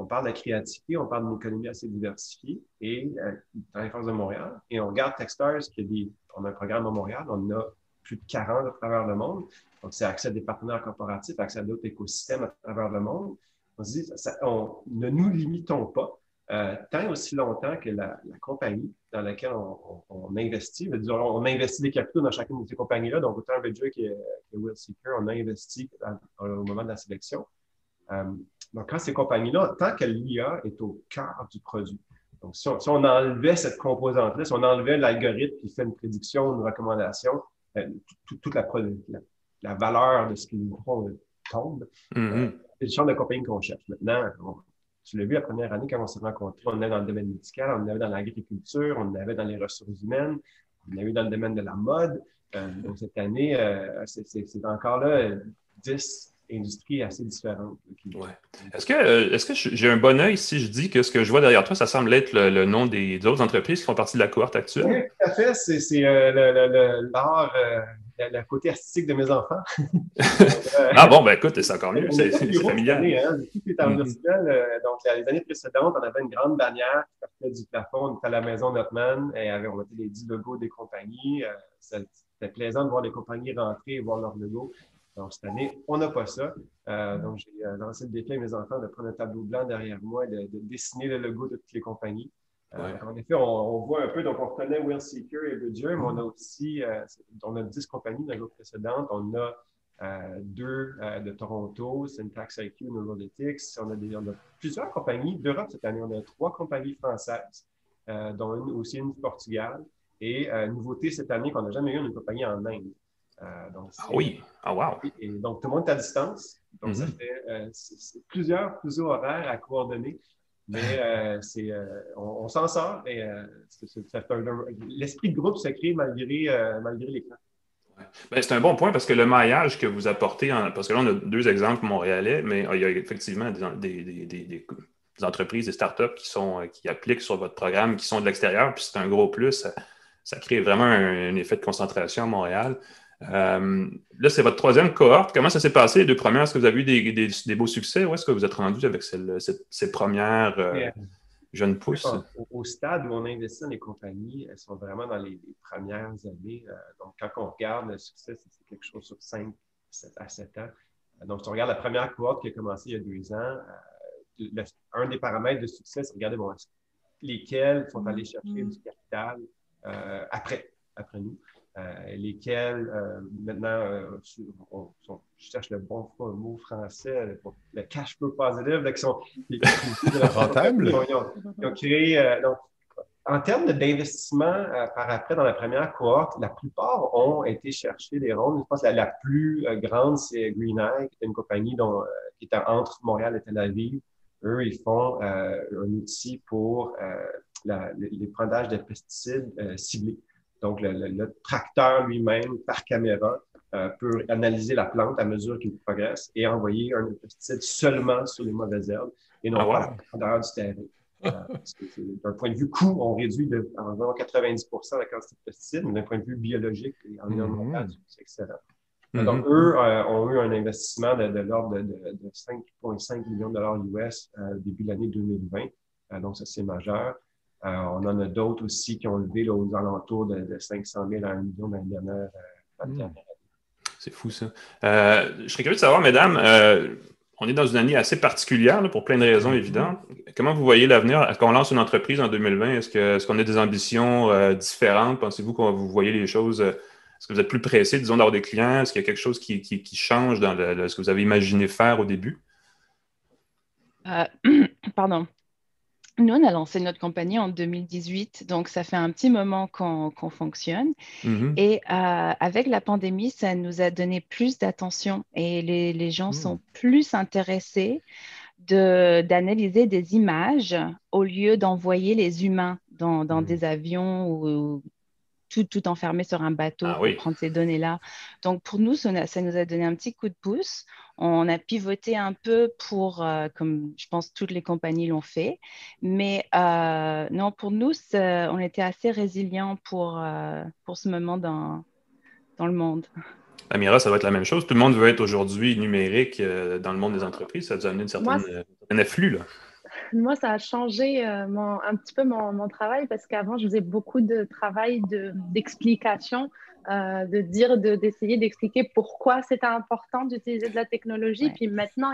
on parle de créativité, on parle d'une économie assez diversifiée et euh, dans les forces de Montréal. Et on regarde Techstars, qui a des, on a un programme à Montréal, on a plus de 40 à travers le monde. Donc, c'est accès à des partenaires corporatifs, accès à d'autres écosystèmes à travers le monde. On se dit, on, ne nous limitons pas euh, tant aussi longtemps que la, compagnie dans laquelle on, investit, on, a investi des capitaux dans chacune de ces compagnies-là, donc autant Vedger que, que Will Seeker, on a investi au moment de la sélection. Euh, donc, quand ces compagnies-là, tant que l'IA est au cœur du produit, donc si on, enlevait cette composante-là, si on enlevait l'algorithme qui fait une prédiction, une recommandation, euh, toute la, la, valeur de ce qu'ils nous font tombe. Mm-hmm. c'est le genre de compagnie qu'on cherche. Maintenant, tu l'as vu la première année quand on s'est rencontrés, on est dans le domaine médical, on est dans l'agriculture, on avait dans les ressources humaines, on avait dans le domaine de la mode. Euh, donc cette année, c'est encore là 10, industrie assez différente. Ouais. Est-ce que, euh, est que j'ai un bon œil si je dis que ce que je vois derrière toi, ça semble être le, nom des, autres entreprises qui font partie de la cohorte actuelle? Oui, tout à fait. C'est euh, l'art, euh, le, côté artistique de mes enfants. ah bon, ben écoute, c'est encore mieux. C'est familial. Hein, tout est en virtuel. donc, les années précédentes, on avait une grande bannière qui partait du plafond. On était à la maison Notman et on mettait les 10 logos des compagnies. C'était plaisant de voir les compagnies rentrer et voir leurs logos. Donc, cette année, on n'a pas ça. donc, j'ai lancé le défi à mes enfants de prendre un tableau blanc derrière moi et de, dessiner le logo de toutes les compagnies. En effet, on, voit un peu, donc on reconnaît Will Seeker et Bridger, mais on a aussi, on a 10 compagnies dans l'autre précédente. On a deux de Toronto, Syntax IQ, Neurolytics. On a, on a plusieurs compagnies d'Europe cette année. On a trois compagnies françaises, dont une, aussi une du Portugal. Et euh, nouveauté cette année qu'on n'a jamais eu une compagnie en Inde. Euh, ah oui, ah wow. Et, donc, tout le monde est à distance. Donc, ça mhm. fait euh, plusieurs plusieurs horaires à coordonner. Mais c'est, on, s'en sort et l'esprit de groupe se crée malgré, malgré l'écran. Ben, c'est un bon point parce que le maillage que vous apportez, parce que là, on a deux exemples montréalais, mais il y a effectivement des, des, des, des entreprises, des startups qui, sont, qui appliquent sur votre programme, qui sont de l'extérieur, puis c'est un gros plus ça crée vraiment un, effet de concentration à Montréal. Euh, là, c'est votre troisième cohorte. Comment ça s'est passé? Les deux premières? Est-ce que vous avez eu des, beaux succès? Où est-ce que vous êtes rendu avec ces premières euh, jeunes pousses? Au, stade où on investit dans les compagnies, elles sont vraiment dans les, premières années. Euh, donc, quand on regarde le succès, c'est quelque chose sur 5 à 7 ans. Donc, si on regarde la première cohorte qui a commencé il y a deux ans, un des paramètres de succès, c'est regarder bon, lesquels sont allés chercher mm-hmm. du capital euh, après, après nous? Euh, lesquels, euh, maintenant, je cherche le bon mot français, le, cash flow positive, qui sont rentables. Ils, ont créé, donc, en termes d'investissement par après dans la première cohorte, la plupart ont été chercher des rondes. Je pense que la, plus grande, c'est Green Eye, qui est une compagnie dont, qui est entre Montréal et Tel Aviv. Eux, ils font un outil pour les prendages de pesticides euh, ciblés. Donc, le, tracteur lui-même, par caméra, euh, peut analyser la plante à mesure qu'il progresse et envoyer un pesticide seulement sur les mauvaises herbes et non ah, pas du terrain. Euh, d'un point de vue coût, on réduit de environ 90% la quantité de pesticides, mais d'un point de vue biologique et environnemental, mm-hmm. c'est excellent. Mm-hmm. Donc, eux ont eu un investissement de, l'ordre de, de 5,5 millions de dollars US début de l'année 2020. donc, ça, c'est majeur. Euh, on en a d'autres aussi qui ont levé aux alentours de, 500 000 à 1 million dans les dernières, euh, hmm. C'est fou, ça. Euh, je serais curieux de savoir, mesdames, on est dans une année assez particulière pour plein de raisons évidentes. Comment vous voyez l'avenir? Est-ce qu'on lance une entreprise en 2020? Est-ce qu'on a des ambitions différentes? Pensez-vous que vous voyez les choses? Est-ce que vous êtes plus pressé, disons, d'avoir des clients? Est-ce qu'il y a quelque chose qui, change dans ce que vous avez imaginé faire au début? pardon. Nous, on a lancé notre compagnie en 2018, donc ça fait un petit moment qu'on fonctionne. Mm-hmm. Et euh, avec la pandémie, ça nous a donné plus d'attention et les, gens sont mm. plus intéressés d'analyser des images au lieu d'envoyer les humains dans, mm. des avions ou, tout, tout enfermé sur un bateau ah pour prendre ces données-là. Donc, pour nous, ça, nous a donné un petit coup de pouce. On a pivoté un peu pour, euh, comme je pense toutes les compagnies l'ont fait. Mais euh, non, pour nous, on était assez résilients pour, euh, pour ce moment dans, dans le monde. Amira, ça va être la même chose. Tout le monde veut être aujourd'hui numérique dans le monde des entreprises. Ça a amené une certaine, un afflux. Là moi, ça a changé euh, un petit peu mon, travail parce qu'avant, je faisais beaucoup de travail d'explication, euh, de, dire, d'essayer d'expliquer pourquoi c'était important d'utiliser de la technologie. Puis maintenant,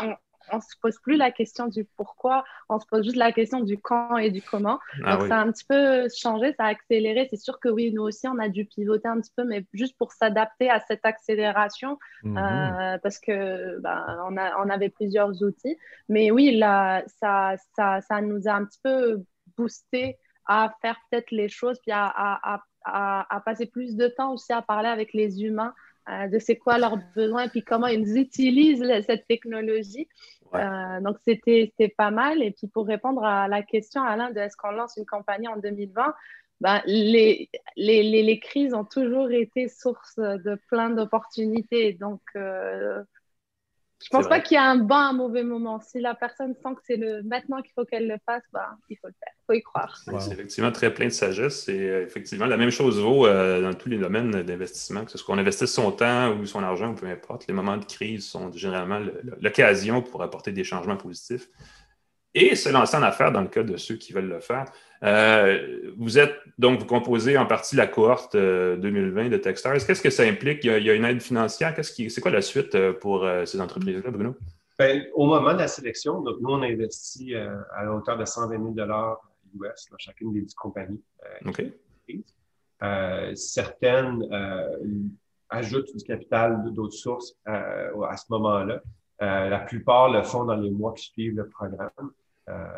on, on ne se pose plus la question du pourquoi, on se pose juste la question du quand et du comment. Ah Donc, ça a un petit peu changé, ça a accéléré. C'est sûr que oui, nous aussi, on a dû pivoter un petit peu, mais juste pour s'adapter à cette accélération, mhm. euh, parce que ben, on, a, on, avait plusieurs outils. Mais oui, là, ça, ça, ça, nous a un petit peu boosté à faire peut-être les choses, puis à, à, à, à passer plus de temps aussi à parler avec les humains. Euh, de c'est quoi leurs besoins et puis comment ils utilisent cette technologie. Euh, donc, c'était pas mal. Et puis, pour répondre à la question, Alain, de est-ce qu'on lance une campagne en 2020 ben, les, les, les, crises ont toujours été source de plein d'opportunités. Donc, euh, je pense pas qu'il y a un bon, un mauvais moment. Si la personne sent que c'est le maintenant qu'il faut qu'elle le fasse, bah, il faut le faire. Il faut y croire. C'est effectivement très plein de sagesse. Et euh, effectivement, la même chose vaut euh, dans tous les domaines d'investissement, que ce soit qu'on investisse son temps ou son argent, ou peu importe. Les moments de crise sont généralement l'occasion pour apporter des changements positifs. Et se lancer en affaires dans le cas de ceux qui veulent le faire. Euh, vous êtes donc, vous composez en partie la cohorte 2020 de Techstars. Qu'est-ce que ça implique? Il y a, une aide financière? Qu'est-ce qui, c'est quoi la suite pour ces entreprises-là, Bruno? Ben, au moment de la sélection, donc, nous, on a investi à la hauteur de 120 000 US dans chacune des 10 compagnies. Euh, certaines euh, ajoutent du capital d'autres sources euh, à ce moment-là. la plupart le font dans les mois qui suivent le programme.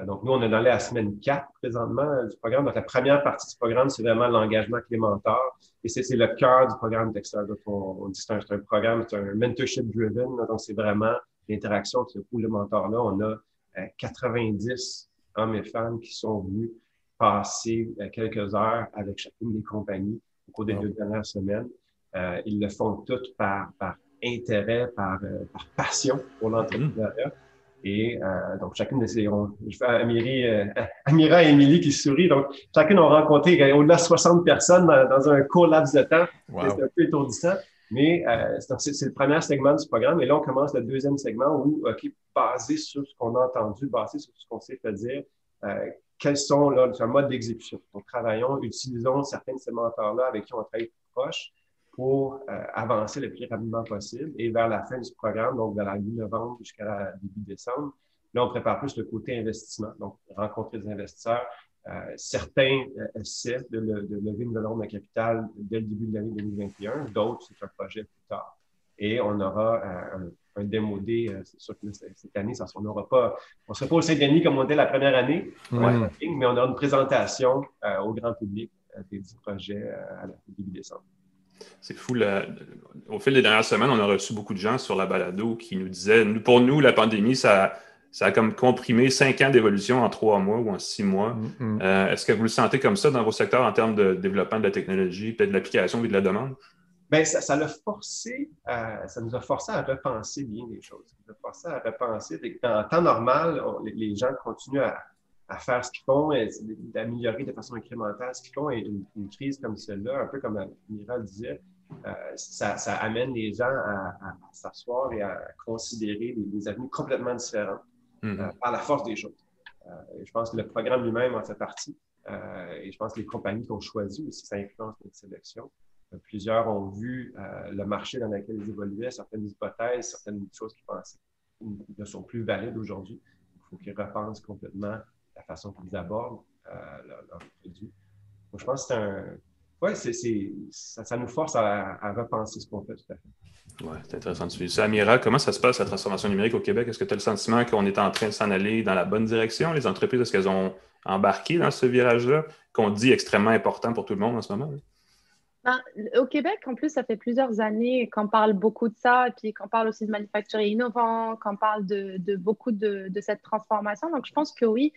Donc, nous, on est dans la semaine 4 présentement du programme. Donc, la première partie du programme, c'est vraiment l'engagement clémentaire. Et c'est le cœur du programme Dexter. Donc, on, dit que c'est un, programme, c'est un mentorship driven. Donc, c'est vraiment l'interaction entre le pool de mentors-là. On a 90 hommes et femmes qui sont venus passer euh, quelques heures avec chacune des compagnies au cours des deux dernières semaines. Euh, ils le font toutes par, par intérêt, par, euh, par passion pour l'entrepreneuriat. Et euh, donc, chacune de ces... On, Amiri, euh, Amira et Émilie qui sourient. Donc, chacune a rencontré au-delà de 60 personnes dans, un court laps de temps. C'est un peu étourdissant. Mais euh, c'est le premier segment du programme. Et là, on commence le deuxième segment où, OK, basé sur ce qu'on a entendu, basé sur ce qu'on sait fait dire, euh, quels sont là, un mode d'exécution. Donc, travaillons, utilisons certains de ces mentors-là avec qui on travaille proche pour euh, avancer le plus rapidement possible. Et vers la fin du programme, donc vers la mi-novembre jusqu'à début décembre, là, on prépare plus le côté investissement. Donc, rencontrer des investisseurs. Euh, certains euh, essaient de, de, lever une valeur de capital dès le début de l'année 2021. D'autres, c'est un projet plus tard. Et on aura un, un démodé. Euh, c'est sûr que cette année, ça, on n'aura pas, on ne sera pas au Saint-Denis comme on était la première année, mais on aura une présentation euh, au grand public euh, des 10 projets à la début décembre. C'est fou. Au fil des dernières semaines, on a reçu beaucoup de gens sur la balado qui nous disaient, pour nous, la pandémie, ça, ça a comme comprimé cinq ans d'évolution en trois mois ou en six mois. Est-ce que vous le sentez comme ça dans vos secteurs en termes de développement de la technologie, peut-être de l'application et de la demande? Bien, ça, ça, forcé, ça nous a forcé à repenser bien les choses. Ça nous a forcé à repenser. En temps normal, les, gens continuent à, faire ce qu'ils font, et d'améliorer de façon incrémentale ce qu'ils font. Et une, crise comme celle-là, un peu comme Mira disait, euh, ça, amène les gens à, s'asseoir et à considérer des, avenues complètement différentes mm-hmm. euh, par la force des choses. Euh, je pense que le programme lui-même en fait partie. et je pense que les compagnies qui ont choisi aussi, ça influence notre sélection. Plusieurs ont vu le marché dans lequel ils évoluaient, certaines hypothèses, certaines choses qu'ils pensaient ne sont plus valides aujourd'hui. Il faut qu'ils repensent complètement la façon qu'ils abordent leurs produits. Donc, je pense que c'est un. Oui, ça, ça, nous force à, repenser ce qu'on fait tout à fait. Oui, c'est intéressant de suivre ça. Amira, comment ça se passe, la transformation numérique au Québec? Est-ce que tu as le sentiment qu'on est en train de s'en aller dans la bonne direction? Les entreprises, est-ce qu'elles ont embarqué dans ce virage-là, qu'on dit extrêmement important pour tout le monde en ce moment? Ben, au Québec, en plus, ça fait plusieurs années qu'on parle beaucoup de ça, et puis qu'on parle aussi de manufacturier innovant, qu'on parle de, beaucoup de, cette transformation. Donc, je pense que oui,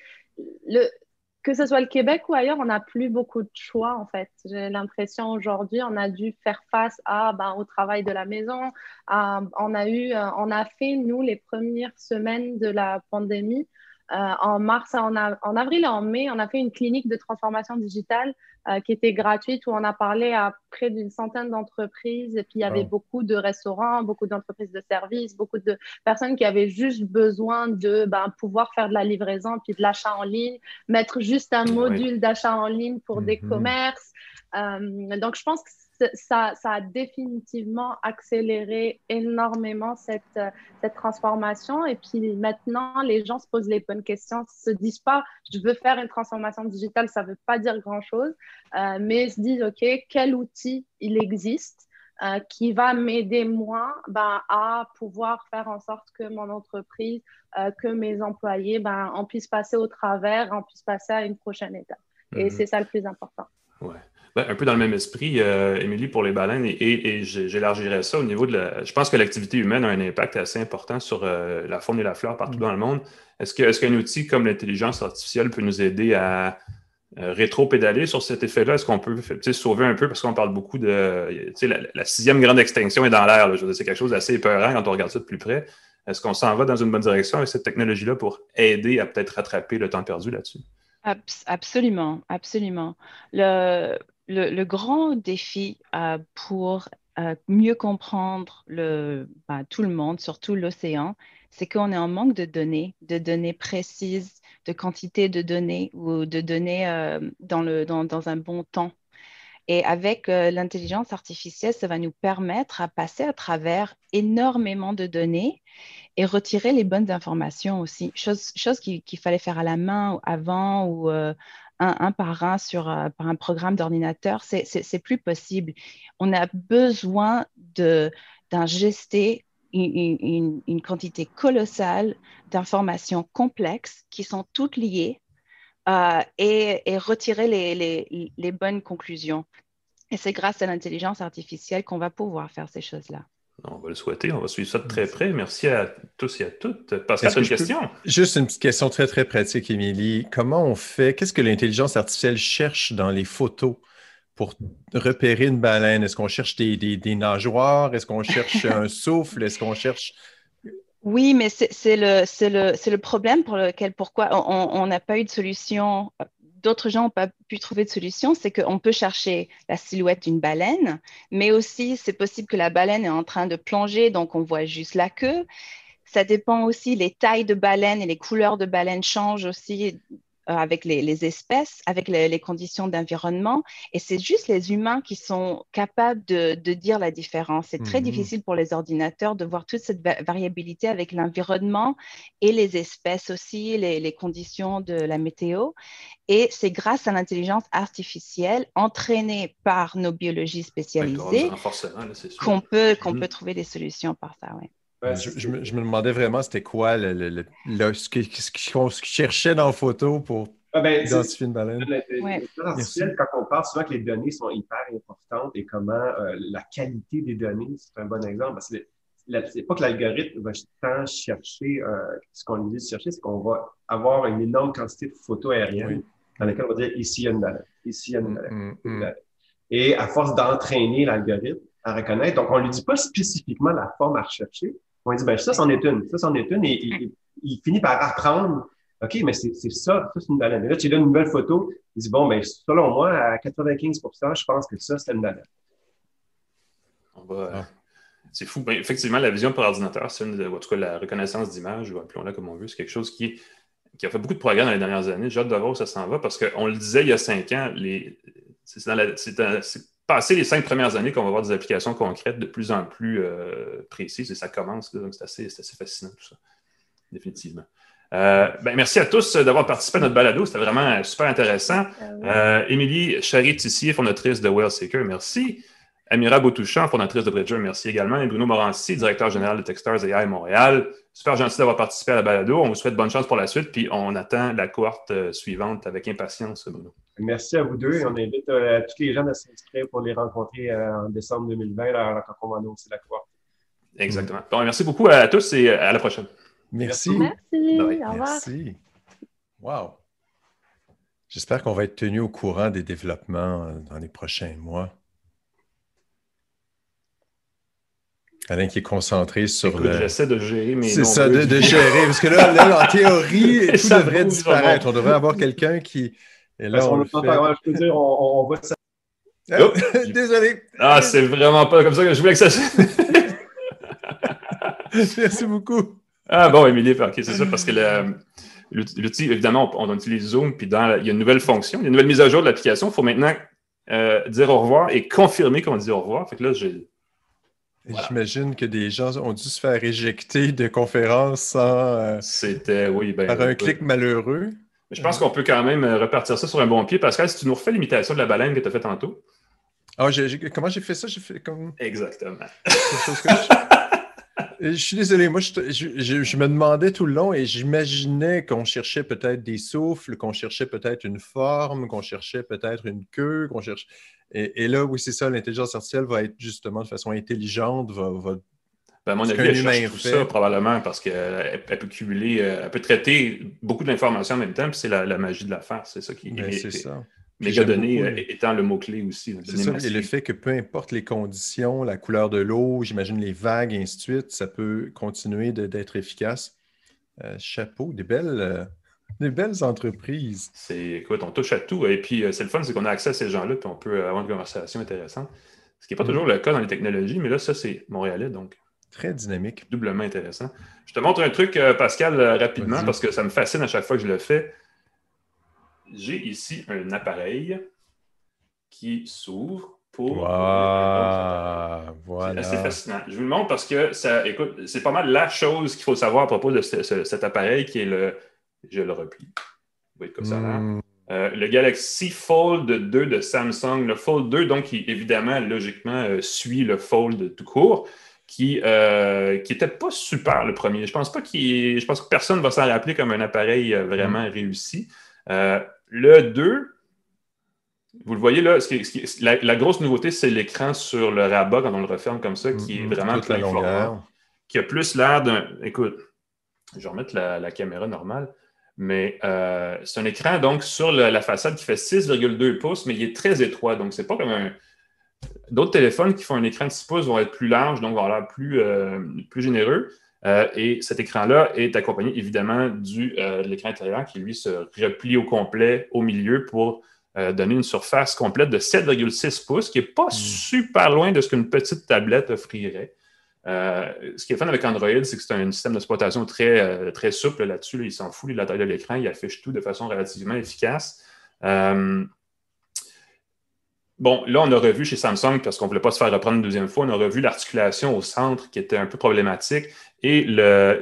que ce soit le Québec ou ailleurs, on n'a plus beaucoup de choix, en fait. J'ai l'impression aujourd'hui, on a dû faire face à, ben, au travail de la maison. on, a eu, on a fait, nous, les premières semaines de la pandémie, euh, en mars, en, en, avril et en mai, on a fait une clinique de transformation digitale euh, qui était gratuite où on a parlé à près d'une centaine d'entreprises. Et puis, il y avait beaucoup de restaurants, beaucoup d'entreprises de services, beaucoup de personnes qui avaient juste besoin de ben, pouvoir faire de la livraison puis de l'achat en ligne, mettre juste un module d'achat en ligne pour des mhm. commerces. Euh, donc, je pense que ça, a définitivement accéléré énormément cette, cette transformation. Et puis maintenant, les gens se posent les bonnes questions, se disent pas, je veux faire une transformation digitale, ça ne veut pas dire grand-chose, euh, mais se disent, OK, quel outil il existe euh, qui va m'aider moi ben, à pouvoir faire en sorte que mon entreprise, euh, que mes employés, ben, on puisse passer au travers, on puisse passer à une prochaine étape. Et mhm. c'est ça le plus important. Ouais. Ben, un peu dans le même esprit, euh, Émilie, pour les baleines, et, j'élargirais ça au niveau de la. Je pense que l'activité humaine a un impact assez important sur euh, la faune et la flore partout mm. dans le monde. Est-ce qu'un outil comme l'intelligence artificielle peut nous aider à euh, rétro-pédaler sur cet effet-là? Est-ce qu'on peut sauver un peu? Parce qu'on parle beaucoup de. La, la, sixième grande extinction est dans l'air. C'est quelque chose d'assez épeurant quand on regarde ça de plus près. Est-ce qu'on s'en va dans une bonne direction avec cette technologie-là pour aider à peut-être rattraper le temps perdu là-dessus? absolument, absolument. Le, le, grand défi euh, pour euh, mieux comprendre ben, tout le monde, surtout l'océan, c'est qu'on est en manque de données, de données précises, de quantité de données ou de données euh, dans, un bon temps. Et avec l'intelligence artificielle, ça va nous permettre à passer à travers énormément de données et retirer les bonnes informations aussi. Chose, chose qu'il fallait faire à la main avant ou euh, un, par un sur, par un programme d'ordinateur, c'est plus possible. On a besoin d'injester une, quantité colossale d'informations complexes qui sont toutes liées euh, et, retirer les, bonnes conclusions. Et c'est grâce à l'intelligence artificielle qu'on va pouvoir faire ces choses-là. On va le souhaiter, on va suivre ça de très près. Merci à tous et à toutes. Pascal, tu une question? Juste une petite question très, très pratique, Émilie. Comment on fait, qu'est-ce que l'intelligence artificielle cherche dans les photos pour repérer une baleine? Est-ce qu'on cherche des, nageoires? Est-ce qu'on cherche un souffle? Est-ce qu'on cherche... Oui, mais c'est le, le, le, problème pour lequel, pourquoi on n'a pas eu de solution. D'autres gens n'ont pas pu trouver de solution, c'est qu'on peut chercher la silhouette d'une baleine, mais aussi c'est possible que la baleine est en train de plonger, donc on voit juste la queue. Ça dépend aussi, les tailles de baleines et les couleurs de baleines changent aussi avec les, espèces, avec les, conditions d'environnement. Et c'est juste les humains qui sont capables de, dire la différence. C'est très mhm. difficile pour les ordinateurs de voir toute cette variabilité avec l'environnement et les espèces aussi, les, conditions de la météo. Et c'est grâce à l'intelligence artificielle entraînée par nos biologies spécialisées qu'on peut, qu'on mhm. peut trouver des solutions par ça. Ouais je, me, demandais vraiment c'était quoi le, ce qu'on cherchait dans la photo pour ah ben, identifier une baleine. Quand on parle souvent que les données sont hyper importantes et comment euh, la qualité des données, c'est un bon exemple. Parce que c'est pas que l'algorithme va tant chercher euh, ce qu'on lui dit de chercher, c'est qu'on va avoir une énorme quantité de photos aériennes dans lesquelles on va dire ici il y a une baleine, ici il y a une mm, baleine. Mm, mm. Et à force d'entraîner l'algorithme à reconnaître, donc on ne lui dit pas spécifiquement la forme à rechercher, on dit, ben, ça, c'en est une. Ça, c'en est une. Et, il, finit par apprendre, OK, mais c'est ça, ça, c'est une baleine. Et là, tu lui donnes une nouvelle photo. Il dit, bon, ben, selon moi, à 95% je pense que ça, c'est une baleine. Ah. C'est fou. Ben, effectivement, la vision par ordinateur, c'est une, en tout cas, la reconnaissance d'image, ou appelons-la comme on veut, c'est quelque chose qui, a fait beaucoup de progrès dans les dernières années. J'ai hâte où ça s'en va parce qu'on le disait il y a cinq ans, c'est passer les cinq premières années qu'on va voir des applications concrètes de plus en plus euh, précises et ça commence. donc, c'est assez, fascinant tout ça, définitivement. Euh, ben, merci à tous d'avoir participé à notre balado. C'était vraiment super intéressant. Ah euh, Émilie Charry-Tissier, fondatrice de Wellseeker, merci. Amira Bautouchant, fondatrice de Bridger, merci également. Et Bruno Morancy, directeur général de Techstars AI Montréal. Super gentil d'avoir participé à la balado. On vous souhaite bonne chance pour la suite, puis on attend la cohorte suivante avec impatience, Bruno. Merci à vous deux et on invite euh, tous les gens à s'inscrire pour les rencontrer euh, en décembre 2020 là, quand on va annoncer la cohorte. Exactement. Bon, merci beaucoup à tous et à la prochaine. Merci. Merci. Au revoir. Merci. Wow. J'espère qu'on va être tenu au courant des développements euh, dans les prochains mois. Alain qui est concentré sur le. J'essaie de gérer mes. C'est ça, de, gérer. Parce que là, là en théorie, tout devrait disparaître. On devrait avoir quelqu'un qui, et là, on, je peux dire, on, voit ça. Ah, désolé. Ah, c'est vraiment pas comme ça que je voulais que ça se Merci beaucoup. Ah bon, Émilie, ok, c'est ça, parce que l'outil, évidemment, on, utilise Zoom, puis dans, il y a une nouvelle fonction, il y a une nouvelle mise à jour de l'application. Il faut maintenant euh, dire au revoir et confirmer qu'on dit au revoir. Fait que là, j'ai. J'imagine que des gens ont dû se faire éjecter de conférences sans. Euh, C'était, oui, ben. Par un clic malheureux. Je pense qu'on peut quand même euh, repartir ça sur un bon pied. Pascal, si tu nous refais l'imitation de la baleine que tu as fait tantôt. Ah, comment j'ai fait ça? J'ai fait comme. Exactement. je... suis désolé, moi, je, me demandais tout le long et j'imaginais qu'on cherchait peut-être des souffles, qu'on cherchait peut-être une forme, qu'on cherchait peut-être une queue, qu'on cherche. Et, là, oui, c'est ça, l'intelligence artificielle va être justement de façon intelligente, va ben, à mon avis, elle cherche tout ça probablement parce qu'elle peut cumuler, euh, elle peut traiter beaucoup d'informations en même temps, puis c'est la, magie de l'affaire. C'est ça qui ben, est. C'est ça. Méga données euh, étant le mot-clé aussi. C'est ça, et le fait que peu importe les conditions, la couleur de l'eau, j'imagine les vagues, et ainsi de suite, ça peut continuer d'être efficace. Euh, chapeau, des belles, des belles entreprises. C'est, écoute, on touche à tout. Et puis, c'est le fun, c'est qu'on a accès à ces gens-là, puis on peut avoir une conversation intéressante. Ce qui n'est pas mm. toujours le cas dans les technologies, mais là, ça, c'est montréalais, donc Très dynamique. Doublement intéressant. Je te montre un truc, euh, Pascal, euh, rapidement, parce que ça me fascine à chaque fois que je le fais. J'ai ici un appareil qui s'ouvre pour. voilà. C'est assez fascinant. Je vous le montre parce que ça, écoute, c'est pas mal la chose qu'il faut savoir à propos de cet appareil qui est le. Je le replie. être comme ça hmm. euh, le Galaxy Fold 2 de Samsung. Le Fold 2, donc, qui évidemment, logiquement, suit le Fold tout court qui n'était euh, pas super le premier. Je pense pas qu'il je pense que personne ne va s'en rappeler comme un appareil euh, vraiment mm. réussi. Euh, le 2, vous le voyez là, la, grosse nouveauté, c'est l'écran sur le rabat quand on le referme comme ça, qui est mm-hmm. vraiment plein format, qui a plus l'air d'un. Écoute, je vais remettre la, caméra normale. Mais c'est un écran donc sur la façade qui fait 6,2 pouces, mais il est très étroit. Donc, c'est pas comme un, D'autres téléphones qui font un écran de 6 pouces vont être plus larges, donc vont avoir l'air plus, euh, plus généreux. Euh, et cet écran-là est accompagné évidemment du, euh, de l'écran intérieur qui, lui, se replie au complet au milieu pour donner une surface complète de 7,6 pouces, qui n'est pas hmm. super loin de ce qu'une petite tablette offrirait. ce qui est fun avec Android, c'est que c'est un système d'exploitation très, très souple là-dessus. il s'en fout de la taille de l'écran, il affiche tout de façon relativement efficace. Bon, là, on a revu chez Samsung, parce qu'on ne voulait pas se faire reprendre une deuxième fois, on a revu l'articulation au centre qui était un peu problématique. Et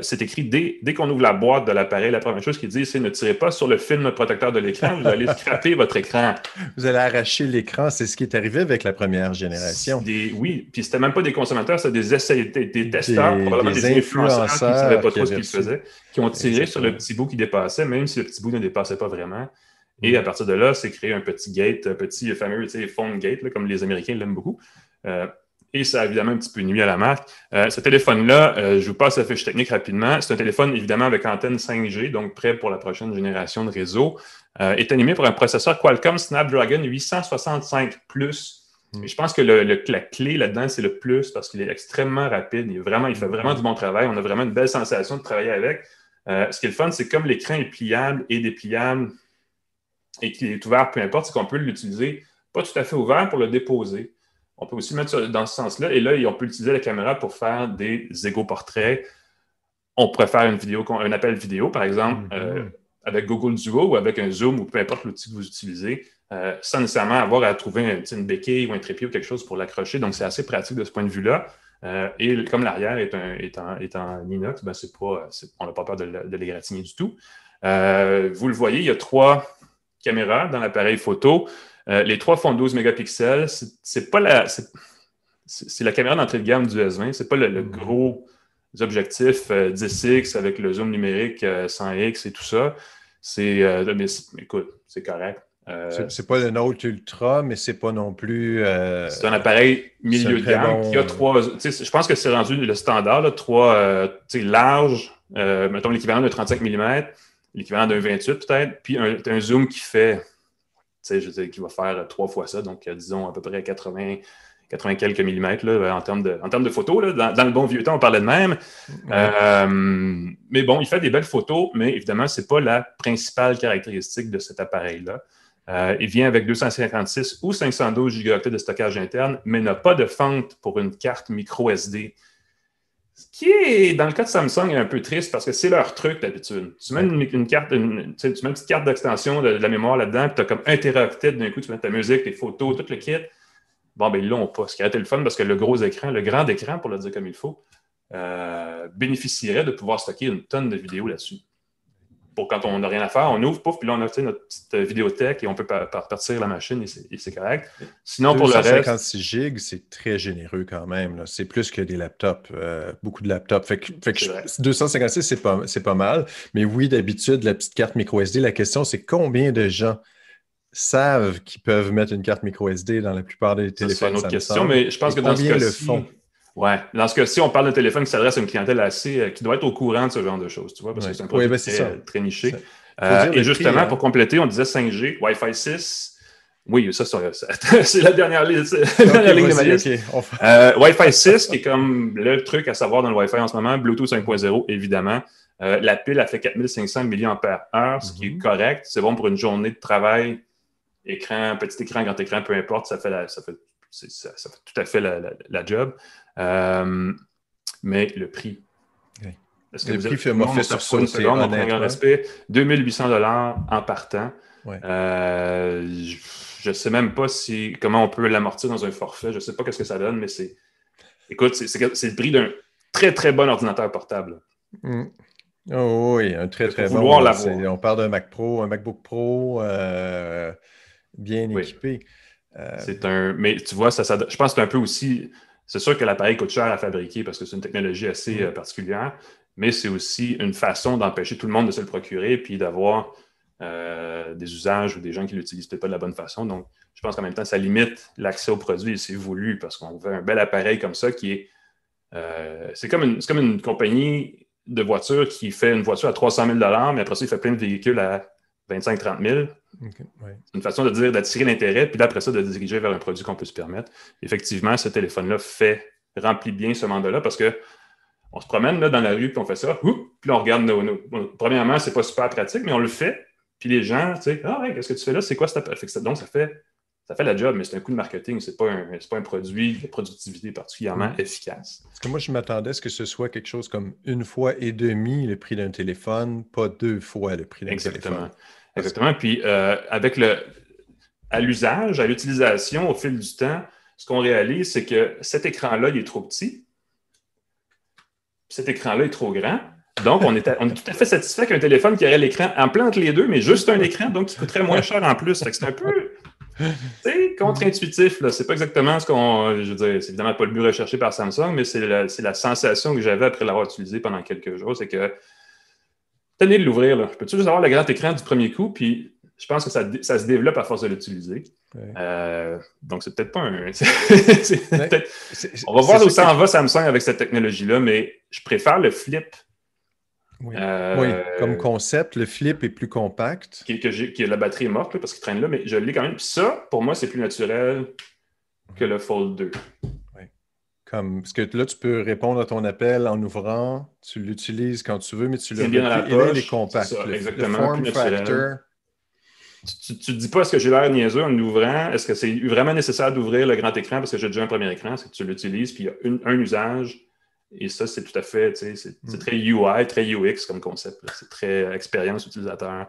c'est écrit dès, dès qu'on ouvre la boîte de l'appareil, la première chose qu'il dit, c'est ne tirez pas sur le film protecteur de l'écran, vous allez scraper votre écran. Vous allez arracher l'écran, c'est ce qui est arrivé avec la première génération. Des, oui, puis c'était même pas des consommateurs, c'était des essais, des, testeurs, probablement des, influenceurs, qui ne savaient pas trop ce qu'ils faisaient, qui ont tiré sur le petit bout qui dépassait, même si le petit bout ne dépassait pas vraiment. Et à partir de là, c'est créé un petit gate, un petit fameux phone gate, comme les Américains l'aiment beaucoup. Euh, et ça a évidemment un petit peu nuit à la marque. Euh, ce téléphone-là, euh, je vous passe la fiche technique rapidement. C'est un téléphone évidemment avec antenne 5G, donc prêt pour la prochaine génération de réseau. est animé par un processeur Qualcomm Snapdragon 865 Plus. Hmm. Et je pense que le, la clé là-dedans, c'est le plus parce qu'il est extrêmement rapide. Il, vraiment, il fait vraiment du bon travail. On a vraiment une belle sensation de travailler avec. ce qui est le fun, c'est comme l'écran est pliable et dépliable et qui est ouvert, peu importe, c'est qu'on peut l'utiliser pas tout à fait ouvert pour le déposer. On peut aussi mettre dans ce sens-là. Et là, on peut utiliser la caméra pour faire des égo-portraits. On pourrait faire une vidéo, un appel vidéo, par exemple, mm-hmm. euh, avec Google Duo ou avec un Zoom ou peu importe l'outil que vous utilisez, euh, sans nécessairement avoir à trouver une béquille ou un trépied ou quelque chose pour l'accrocher. Donc, c'est assez pratique de ce point de vue-là. Euh, et comme l'arrière est, est, en, inox, ben pas, on n'a pas peur de, de l'égratigner du tout. vous le voyez, il y a trois, caméra dans l'appareil photo. Euh, les trois font 12 mégapixels. C'est pas la. C'est la caméra d'entrée de gamme du S20. C'est pas le, mm-hmm. gros objectif 10x euh, avec le zoom numérique 100x euh, et tout ça. C'est. écoute, c'est correct. c'est pas le Note Ultra, mais c'est pas non plus. c'est un appareil milieu de gamme qui a trois. Je pense que c'est rendu le standard, là, trois larges, mettons l'équivalent de 35 mm, l'équivalent d'un 28 peut-être, puis un, un, zoom qui fait, tu sais, je veux dire, qui va faire trois fois ça, donc euh, disons à peu près 80, 80 quelques millimètres là, en, termes de, en termes de photos. Là, dans, le bon vieux temps, on parlait de même. Euh, mais bon, il fait des belles photos, mais évidemment, ce n'est pas la principale caractéristique de cet appareil-là. Euh, il vient avec 256 ou 512 gigaoctets de stockage interne, mais n'a pas de fente pour une carte micro SD. Ce qui est, dans le cas de Samsung, est un peu triste parce que c'est leur truc d'habitude. Tu mets une, carte, tu mets une petite carte d'extension de, la mémoire là-dedans, puis tu as comme un d'un coup, tu mets ta musique, tes photos, tout le kit. Bon, ben ils l'ont pas. Ce qui a été le fun parce que le gros écran, le grand écran, pour le dire comme il faut, euh, bénéficierait de pouvoir stocker une tonne de vidéos là-dessus pour quand on n'a rien à faire, on ouvre, pouf, puis là, on a notre petite vidéothèque et on peut partir la machine et c'est correct. Sinon, pour le reste. 56 gigs, c'est très généreux quand même. C'est plus que des laptops, euh, beaucoup de laptops. Fait que, 256, c'est pas, pas mal. Mais oui, d'habitude, la petite carte micro SD, la question, c'est combien de gens savent qu'ils peuvent mettre une carte micro SD dans la plupart des téléphones. C'est une autre question, mais je pense que dans ce cas-ci. Ouais. Dans ce cas-ci, on parle d'un téléphone qui s'adresse à une clientèle assez. Euh, qui doit être au courant de ce genre de choses, tu vois, parce que c'est un produit ben, très, niché. Euh, et justement, hein. pour compléter, on disait 5G, Wi-Fi 6. Oui, ça, c'est la dernière ligne, la ligne de ma liste. Euh, Wi-Fi 6, qui est comme le truc à savoir dans le Wi-Fi en ce moment. Bluetooth 5.0, évidemment. la pile a fait 4500 mAh, ce qui est mhm. correct. C'est bon pour une journée de travail. Écran, petit écran, grand écran, peu importe, ça fait, ça fait, ça, fait tout à fait la, la job. Euh, mais le prix. Est-ce que le prix fait, fait sur ça, une seconde, un grand respect. 2800 dollars en partant. Euh, je ne sais même pas si comment on peut l'amortir dans un forfait. Je ne sais pas ce que ça donne, mais c'est. Écoute, c'est le prix d'un très, très bon ordinateur portable. Mm. Oh, oui, un très, très bon. On parle d'un Mac Pro, un MacBook Pro euh, bien équipé. Euh, c'est un. Mais tu vois, ça, je pense que c'est un peu aussi. C'est sûr que l'appareil coûte cher à fabriquer parce que c'est une technologie assez mm. particulière, mais c'est aussi une façon d'empêcher tout le monde de se le procurer puis d'avoir euh, des usages ou des gens qui l'utilisent peut-être pas de la bonne façon. Donc, je pense qu'en même temps, ça limite l'accès au produit et c'est voulu parce qu'on veut un bel appareil comme ça qui est. Euh, c'est comme, une, comme une compagnie de voitures qui fait une voiture à 300 000 mais après ça, il fait plein de véhicules à 25-30 000. C'est une façon de dire d'attirer l'intérêt, puis après ça, de diriger vers un produit qu'on peut se permettre. Effectivement, ce téléphone-là fait, remplit bien ce mandat-là parce que on se promène là, dans la rue, puis on fait ça, puis on regarde nos. nos... Premièrement, c'est pas super pratique, mais on le fait. Puis les gens, tu sais, ah ouais, qu'est-ce que tu fais là? C'est quoi cette Donc, ça fait, ça fait la job, mais c'est un coup de marketing. Ce n'est pas, un, pas un produit de productivité particulièrement mm. efficace. Parce que moi, je m'attendais à ce que ce soit quelque chose comme une fois et demi le prix d'un téléphone, pas deux fois le prix d'un téléphone. Exactement. Puis euh, avec le à l'usage, à l'utilisation au fil du temps, ce qu'on réalise, c'est que cet écran-là, il est trop petit. Cet écran-là est trop grand. Donc, on est, on est tout à fait satisfait qu'un téléphone qui aurait l'écran en plante les deux, mais juste un écran, donc qui coûterait moins cher en plus. C'est un peu contre-intuitif. C'est pas exactement ce qu'on. Je veux dire, c'est évidemment pas le but recherché par Samsung, mais c'est la, la, sensation que j'avais après l'avoir utilisé pendant quelques jours. C'est que tenez de l'ouvrir. Je peux-tu juste avoir le grand écran du premier coup, puis je pense que ça, ça se développe à force de l'utiliser. Euh, donc, c'est peut-être pas un. on va voir où ça en va Samsung avec cette technologie-là, mais je préfère le flip euh, oui. comme concept, le flip est plus compact. Qui, que la batterie est morte parce qu'il traîne là, mais je l'ai quand même. Puis ça, pour moi, c'est plus naturel que le Fold 2. Comme, parce que là, tu peux répondre à ton appel en ouvrant, tu l'utilises quand tu veux, mais tu le bien dans la poche. il est compact. exactement. form factor. Tu ne dis pas est-ce que j'ai l'air niaiseux en ouvrant, est-ce que c'est vraiment nécessaire d'ouvrir le grand écran? Parce que j'ai déjà un premier écran, c'est que tu l'utilises, puis il y a un usage et ça, c'est tout à fait, c'est mm. très UI, très UX comme concept. C'est très expérience utilisateur,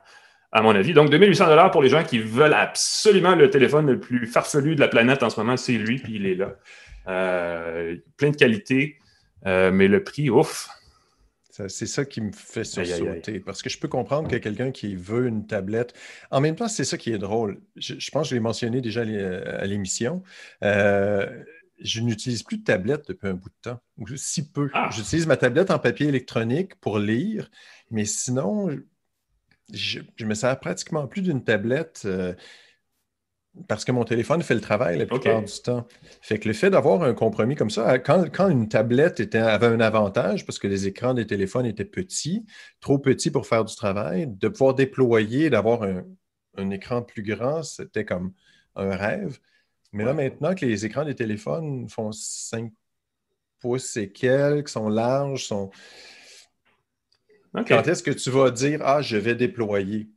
à mon avis. Donc, 2800 pour les gens qui veulent absolument le téléphone le plus farfelu de la planète en ce moment, c'est lui, puis il est là. Euh, plein de qualités, euh, mais le prix, ouf! C'est ça qui me fait sursauter. Parce que je peux comprendre que quelqu'un qui veut une tablette. En même temps, c'est ça qui est drôle. Je, pense que je l'ai mentionné déjà à l'émission. Euh, je n'utilise plus de tablette depuis un bout de temps, ou si peu. Ah. J'utilise ma tablette en papier électronique pour lire, mais sinon, je, me sers pratiquement plus d'une tablette euh, parce que mon téléphone fait le travail la plupart du temps. Fait que le fait d'avoir un compromis comme ça, quand, une tablette était, avait un avantage, parce que les écrans des téléphones étaient petits, trop petits pour faire du travail, de pouvoir déployer, d'avoir un écran plus grand, c'était comme un rêve. Mais là, maintenant que les écrans des téléphones font 5 pouces et quelques, sont larges, sont. Quand est-ce que tu vas dire Ah, je vais déployer?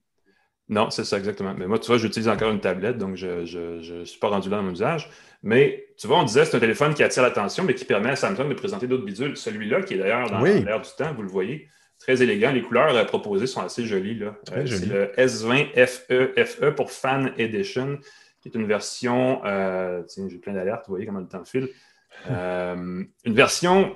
Non, c'est ça exactement. Mais moi, tu vois, j'utilise encore une tablette, donc je ne suis pas rendu là dans mon usage. Mais tu vois, on disait c'est un téléphone qui attire l'attention, mais qui permet à Samsung de présenter d'autres bidules. Celui-là, qui est d'ailleurs dans l'air du temps, vous le voyez, très élégant. Les couleurs proposées sont assez jolies. Là. Euh, c'est le S20 FE, FE pour Fan Edition qui est une version, euh, j'ai plein d'alertes, vous voyez comment le temps file, euh, une version,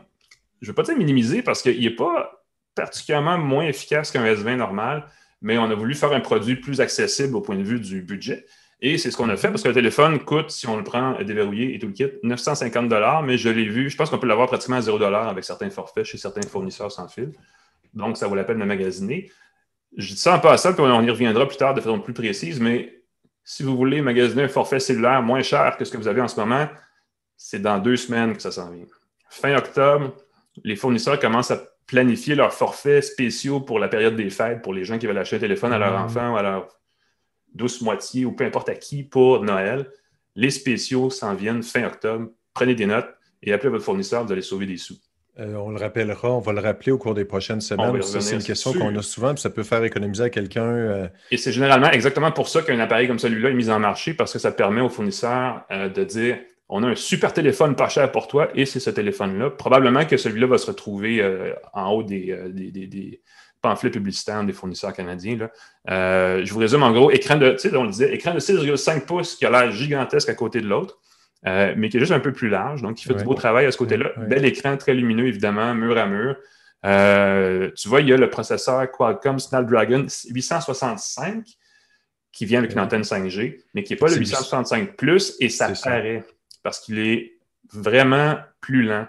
je ne veux pas dire minimisée parce qu'il n'est pas particulièrement moins efficace qu'un S20 normal, mais on a voulu faire un produit plus accessible au point de vue du budget. Et c'est ce qu'on a fait parce que le téléphone coûte, si on le prend déverrouillé et tout le kit, 950 mais je l'ai vu, je pense qu'on peut l'avoir pratiquement à 0 avec certains forfaits chez certains fournisseurs sans fil. Donc, ça vaut la peine de magasiner. Je dis ça en passant, puis on y reviendra plus tard de façon plus précise, mais si vous voulez magasiner un forfait cellulaire moins cher que ce que vous avez en ce moment, c'est dans deux semaines que ça s'en vient. Fin octobre, les fournisseurs commencent à planifier leurs forfaits spéciaux pour la période des fêtes, pour les gens qui veulent acheter un téléphone à leur mmh. enfant ou à leur douce moitié ou peu importe à qui pour Noël. Les spéciaux s'en viennent fin octobre. Prenez des notes et appelez votre fournisseur, vous allez sauver des sous. Euh, on le rappellera, on va le rappeler au cours des prochaines semaines. C'est une question qu'on a souvent, puis ça peut faire économiser à quelqu'un. Euh, Et c'est généralement exactement pour ça qu'un appareil comme celui-là est mis en marché, parce que ça permet aux fournisseurs euh, de dire on a un super téléphone pas cher pour toi et c'est ce téléphone-là. Probablement que celui-là va se retrouver euh, en haut euh, des, des, pamphlets publicitaires des fournisseurs canadiens. Euh, je vous résume en gros, écran de, on le disait, écran de 6,5 pouces qui a l'air gigantesque à côté de l'autre, mais qui est juste un peu plus large, donc qui fait du beau travail à ce côté-là. Bel écran, très lumineux, évidemment, mur à mur. tu vois, il y a le processeur Qualcomm Snapdragon 865 qui vient avec une antenne 5G, mais qui n'est pas le 865 Plus, et ça paraît parce qu'il est vraiment plus lent.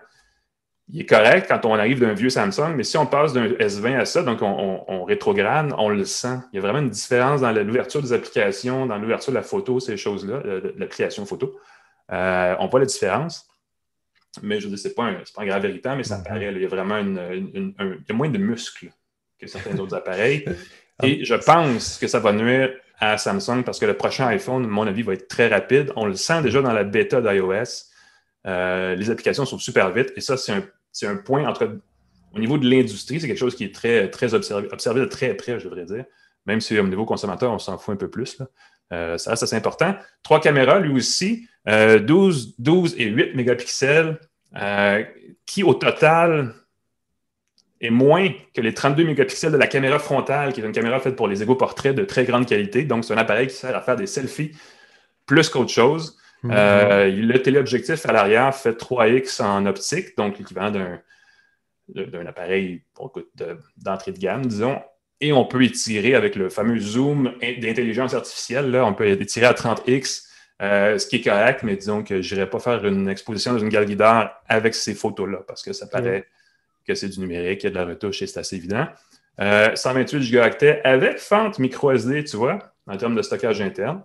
Il est correct quand on arrive d'un vieux Samsung, mais si on passe d'un S20 à ça, donc on, rétrograde, on le sent. Il y a vraiment une différence dans l'ouverture des applications, dans l'ouverture de la photo, ces choses-là, de la création photo. Euh, on voit la différence. Mais je veux dire, ce n'est pas, un grave véritable, mais ça mm-hmm. paraît. il y a vraiment une, il y a moins de muscles que certains autres appareils. Et je pense que ça va nuire à Samsung parce que le prochain iPhone, à mon avis, va être très rapide. On le sent déjà dans la bêta d'iOS. Euh, les applications sont super vite et ça, c'est un, point entre. Au niveau de l'industrie, c'est quelque chose qui est très, observé, de très près, je devrais dire. Même si au niveau consommateur, on s'en fout un peu plus. Euh, ça assez important. Trois caméras, lui aussi, 12, euh, 12 et 8 mégapixels, qui au total est moins que les 32 mégapixels de la caméra frontale, qui est une caméra faite pour les égaux portraits de très grande qualité. Donc, c'est un appareil qui sert à faire des selfies plus qu'autre chose. Mhm. Euh, le téléobjectif à l'arrière fait 3x en optique, donc l'équivalent d'un appareil d'entrée de, gamme, disons. Et on peut étirer avec le fameux zoom d'intelligence artificielle. Là, on peut étirer à 30x, euh, ce qui est correct, mais disons que je n'irai pas faire une exposition dans une galerie d'art avec ces photos-là parce que ça paraît que c'est du numérique, il y a de la retouche et c'est assez évident. 128 euh, Go avec fente micro SD, tu vois, en termes de stockage interne.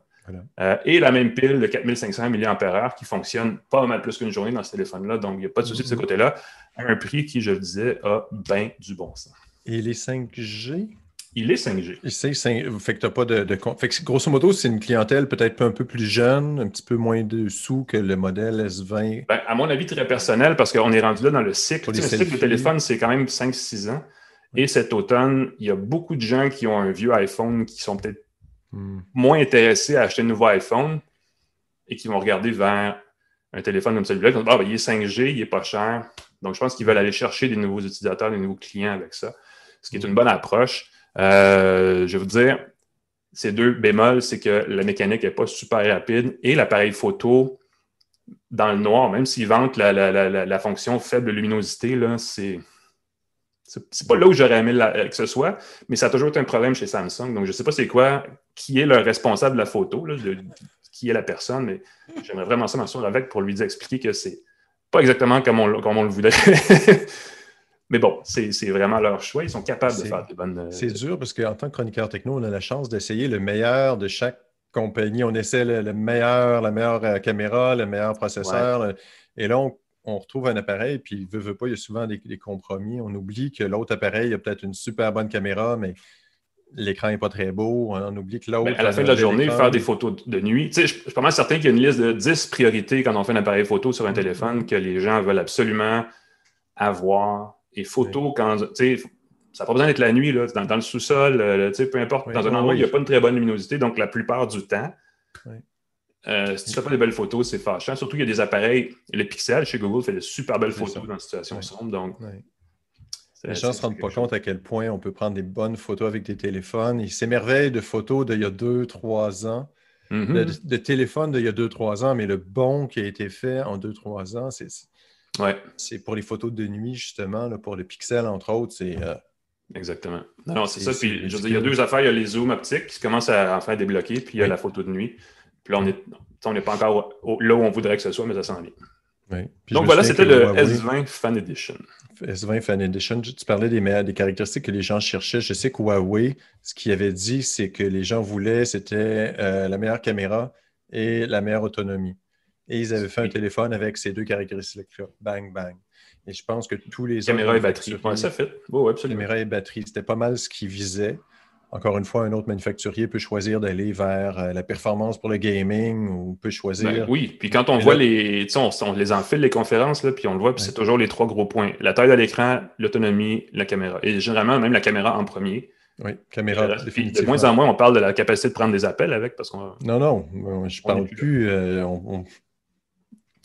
Euh, et la même pile de 4500 mAh qui fonctionne pas mal plus qu'une journée dans ce téléphone-là. Donc, il n'y a pas de souci de ce mhm. côté-là. À un prix qui, je le disais, a bien du bon sens. Et les 5G? Il est 5G. Il fait que tu pas de, Fait que, grosso modo, c'est une clientèle peut-être un peu plus jeune, un petit peu moins de sous que le modèle S20. Ben, à mon avis, très personnel, parce qu'on est rendu là dans le cycle. Le cycle de téléphone, c'est quand même 5-6 ans. Et cet automne, il y a beaucoup de gens qui ont un vieux iPhone qui sont peut-être hmm. moins intéressés à acheter un nouveau iPhone et qui vont regarder vers un téléphone comme celui-là. Ils vont dire, ah, ben, il est 5G, il n'est pas cher. Donc, je pense qu'ils veulent aller chercher des nouveaux utilisateurs, des nouveaux clients avec ça, ce qui est une bonne approche. Euh, je vais vous dire, ces deux bémols, c'est que la mécanique n'est pas super rapide et l'appareil photo, dans le noir, même s'il vante la, fonction faible luminosité, c'est. C'est pas là où j'aurais aimé que ce soit, mais ça a toujours été un problème chez Samsung. Donc, je sais pas c'est quoi, qui est le responsable de la photo, qui est la personne, mais j'aimerais vraiment ça m'assurer avec pour lui expliquer que c'est pas exactement comme on, comme on le voudrait. Mais bon, c'est vraiment leur choix. Ils sont capables de faire des bonnes. Euh, c'est dur parce qu'en tant que chroniqueur techno, on a la chance d'essayer le meilleur de chaque compagnie. On essaie le, meilleur, la meilleure euh, caméra, le meilleur processeur. Et là, on, retrouve un appareil, puis veut, veut pas, il y a souvent des, compromis. On oublie que l'autre appareil a peut-être une super bonne caméra, mais l'écran n'est pas très beau. On oublie que l'autre. À la fin de la journée, faire des photos de nuit. Tu sais, je, suis pas mal certain qu'il y a une liste de 10 priorités quand on fait un appareil photo sur un mm-hmm. téléphone que les gens veulent absolument avoir et photos, quand, ça n'a pas besoin d'être la nuit, là, dans, le sous-sol, euh, peu importe, dans un endroit où il n'y a pas une très bonne luminosité, donc la plupart du temps, euh, si tu ne fais pas de belles photos, c'est fâchant. Surtout qu'il y a des appareils, le Pixel chez Google fait de super belles photos dans une situation sombre. Donc, les gens ne se rendent pas compte à quel point on peut prendre des bonnes photos avec des téléphones. Ils s'émerveillent de photos d'il y a deux, trois ans, mm-hmm. de, téléphones d'il y a deux, trois ans, mais le bon qui a été fait en deux, trois ans, c'est c'est pour les photos de nuit, justement, pour le pixel, entre autres, c'est. Euh, Exactement. Non, c'est ça. Puis, il y a deux affaires. Il y a les zooms optiques qui commencent à enfin débloquer, puis il y a la photo de nuit. Puis là, on n'est pas encore là où on voudrait que ce soit, mais ça s'en vient. Donc voilà, c'était le S20 Fan Edition. S20 Fan Edition, tu parlais des, des caractéristiques que les gens cherchaient. Je sais que Huawei, ce qu'il avait dit, c'est que les gens voulaient, c'était euh, la meilleure caméra et la meilleure autonomie. Et ils avaient fait un téléphone avec ces deux caractéristiques-là. Bang, bang. Et je pense que tous les Caméra et batterie. ça fait. Oh, absolument. Caméra et batterie. C'était pas mal ce qu'ils visaient. Encore une fois, un autre manufacturier peut choisir d'aller vers euh, la performance pour le gaming ou peut choisir. Ben oui, puis quand on voit les. On, on, les enfile, les conférences, là, puis on le voit, puis c'est toujours les trois gros points la taille de l'écran, l'autonomie, la caméra. Et généralement, même la caméra en premier. Oui, caméra. De moins en moins, on parle de la capacité de prendre des appels avec. parce qu'on Non, non, je parle plus. Euh, on,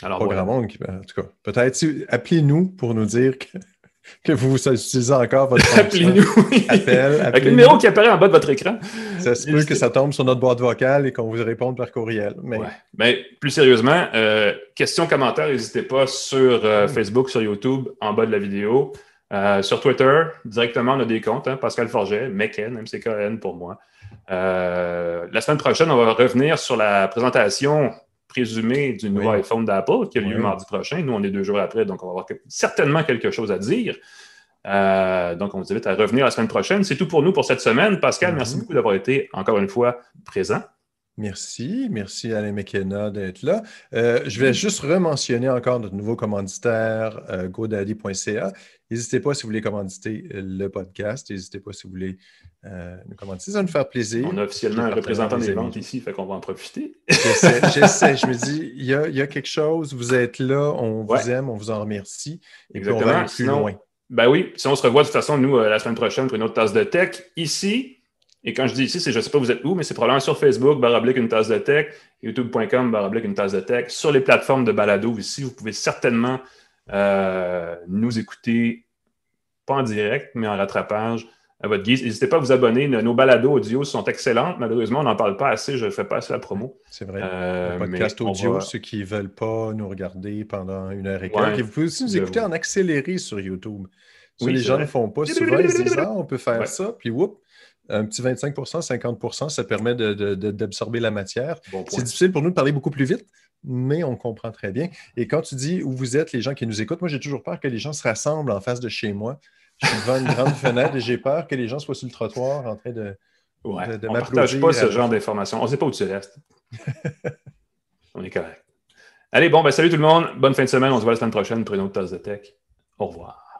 Alors, pas grand monde qui. En tout cas, peut-être, appelez-nous pour nous dire que que vous utilisez encore votre Appelez-nous. Appel, Avec le numéro qui apparaît en bas de votre écran. Ça se peut que ça tombe sur notre boîte vocale et qu'on vous réponde par courriel. Mais, mais plus sérieusement, euh, questions, commentaires, n'hésitez pas sur euh, Facebook, sur YouTube, en bas de la vidéo. Euh, sur Twitter, directement, on a des comptes. Hein, Pascal Forget, McKen, MCKN pour moi. la semaine prochaine, on va revenir sur la présentation présumé du nouveau iPhone d'Apple qui a lieu mardi prochain. Nous, on est deux jours après, donc on va avoir certainement quelque chose à dire. Euh, donc, on vous invite à revenir la semaine prochaine. C'est tout pour nous pour cette semaine. Pascal, merci mm-hmm. beaucoup d'avoir été encore une fois présent. Merci, merci Alain McKenna d'être là. Euh, je vais juste rementionner encore notre nouveau commanditaire, euh, godaddy.ca. N'hésitez pas si vous voulez commanditer le podcast, n'hésitez pas si vous voulez euh, nous commanditer, ça va nous faire plaisir. On a officiellement un représentant des ventes ici, fait qu'on va en profiter. J'essaie, j'essaie. je me dis, il y, a, quelque chose, vous êtes là, on vous aime, on vous en remercie, et puis on va aller plus loin. Ben oui, si on se revoit de toute façon, nous, la semaine prochaine pour une autre tasse de tech, ici, et quand je dis ici, c'est je ne sais pas vous êtes où, mais c'est probablement sur Facebook, barablique une tasse de tech, youtube.com, barablique une tasse de tech. Sur les plateformes de balado ici, vous pouvez certainement euh, nous écouter, pas en direct, mais en rattrapage à votre guise. N'hésitez pas à vous abonner. Nos balados audio sont excellentes. Malheureusement, on n'en parle pas assez. Je ne fais pas assez la promo. C'est vrai. Euh, podcast audio, ceux qui ne veulent pas nous regarder pendant une heure et quart. vous pouvez aussi nous écouter en accéléré sur YouTube. oui, les gens ne font pas souvent. Ils se disent Ah, on peut faire ça. Puis, whoop, un petit 25% 50% ça permet d'absorber la matière. c'est difficile pour nous de parler beaucoup plus vite, mais on comprend très bien. Et quand tu dis où vous êtes, les gens qui nous écoutent, moi, j'ai toujours peur que les gens se rassemblent en face de chez moi. Je suis devant une grande fenêtre et j'ai peur que les gens soient sur le trottoir en train de, ouais, de, On ne partage pas ce genre d'informations. On ne sait pas où tu restes. on est correct. Allez, bon, ben, salut tout le monde. Bonne fin de semaine. On se voit la semaine prochaine pour une autre tasse de tech. Au revoir.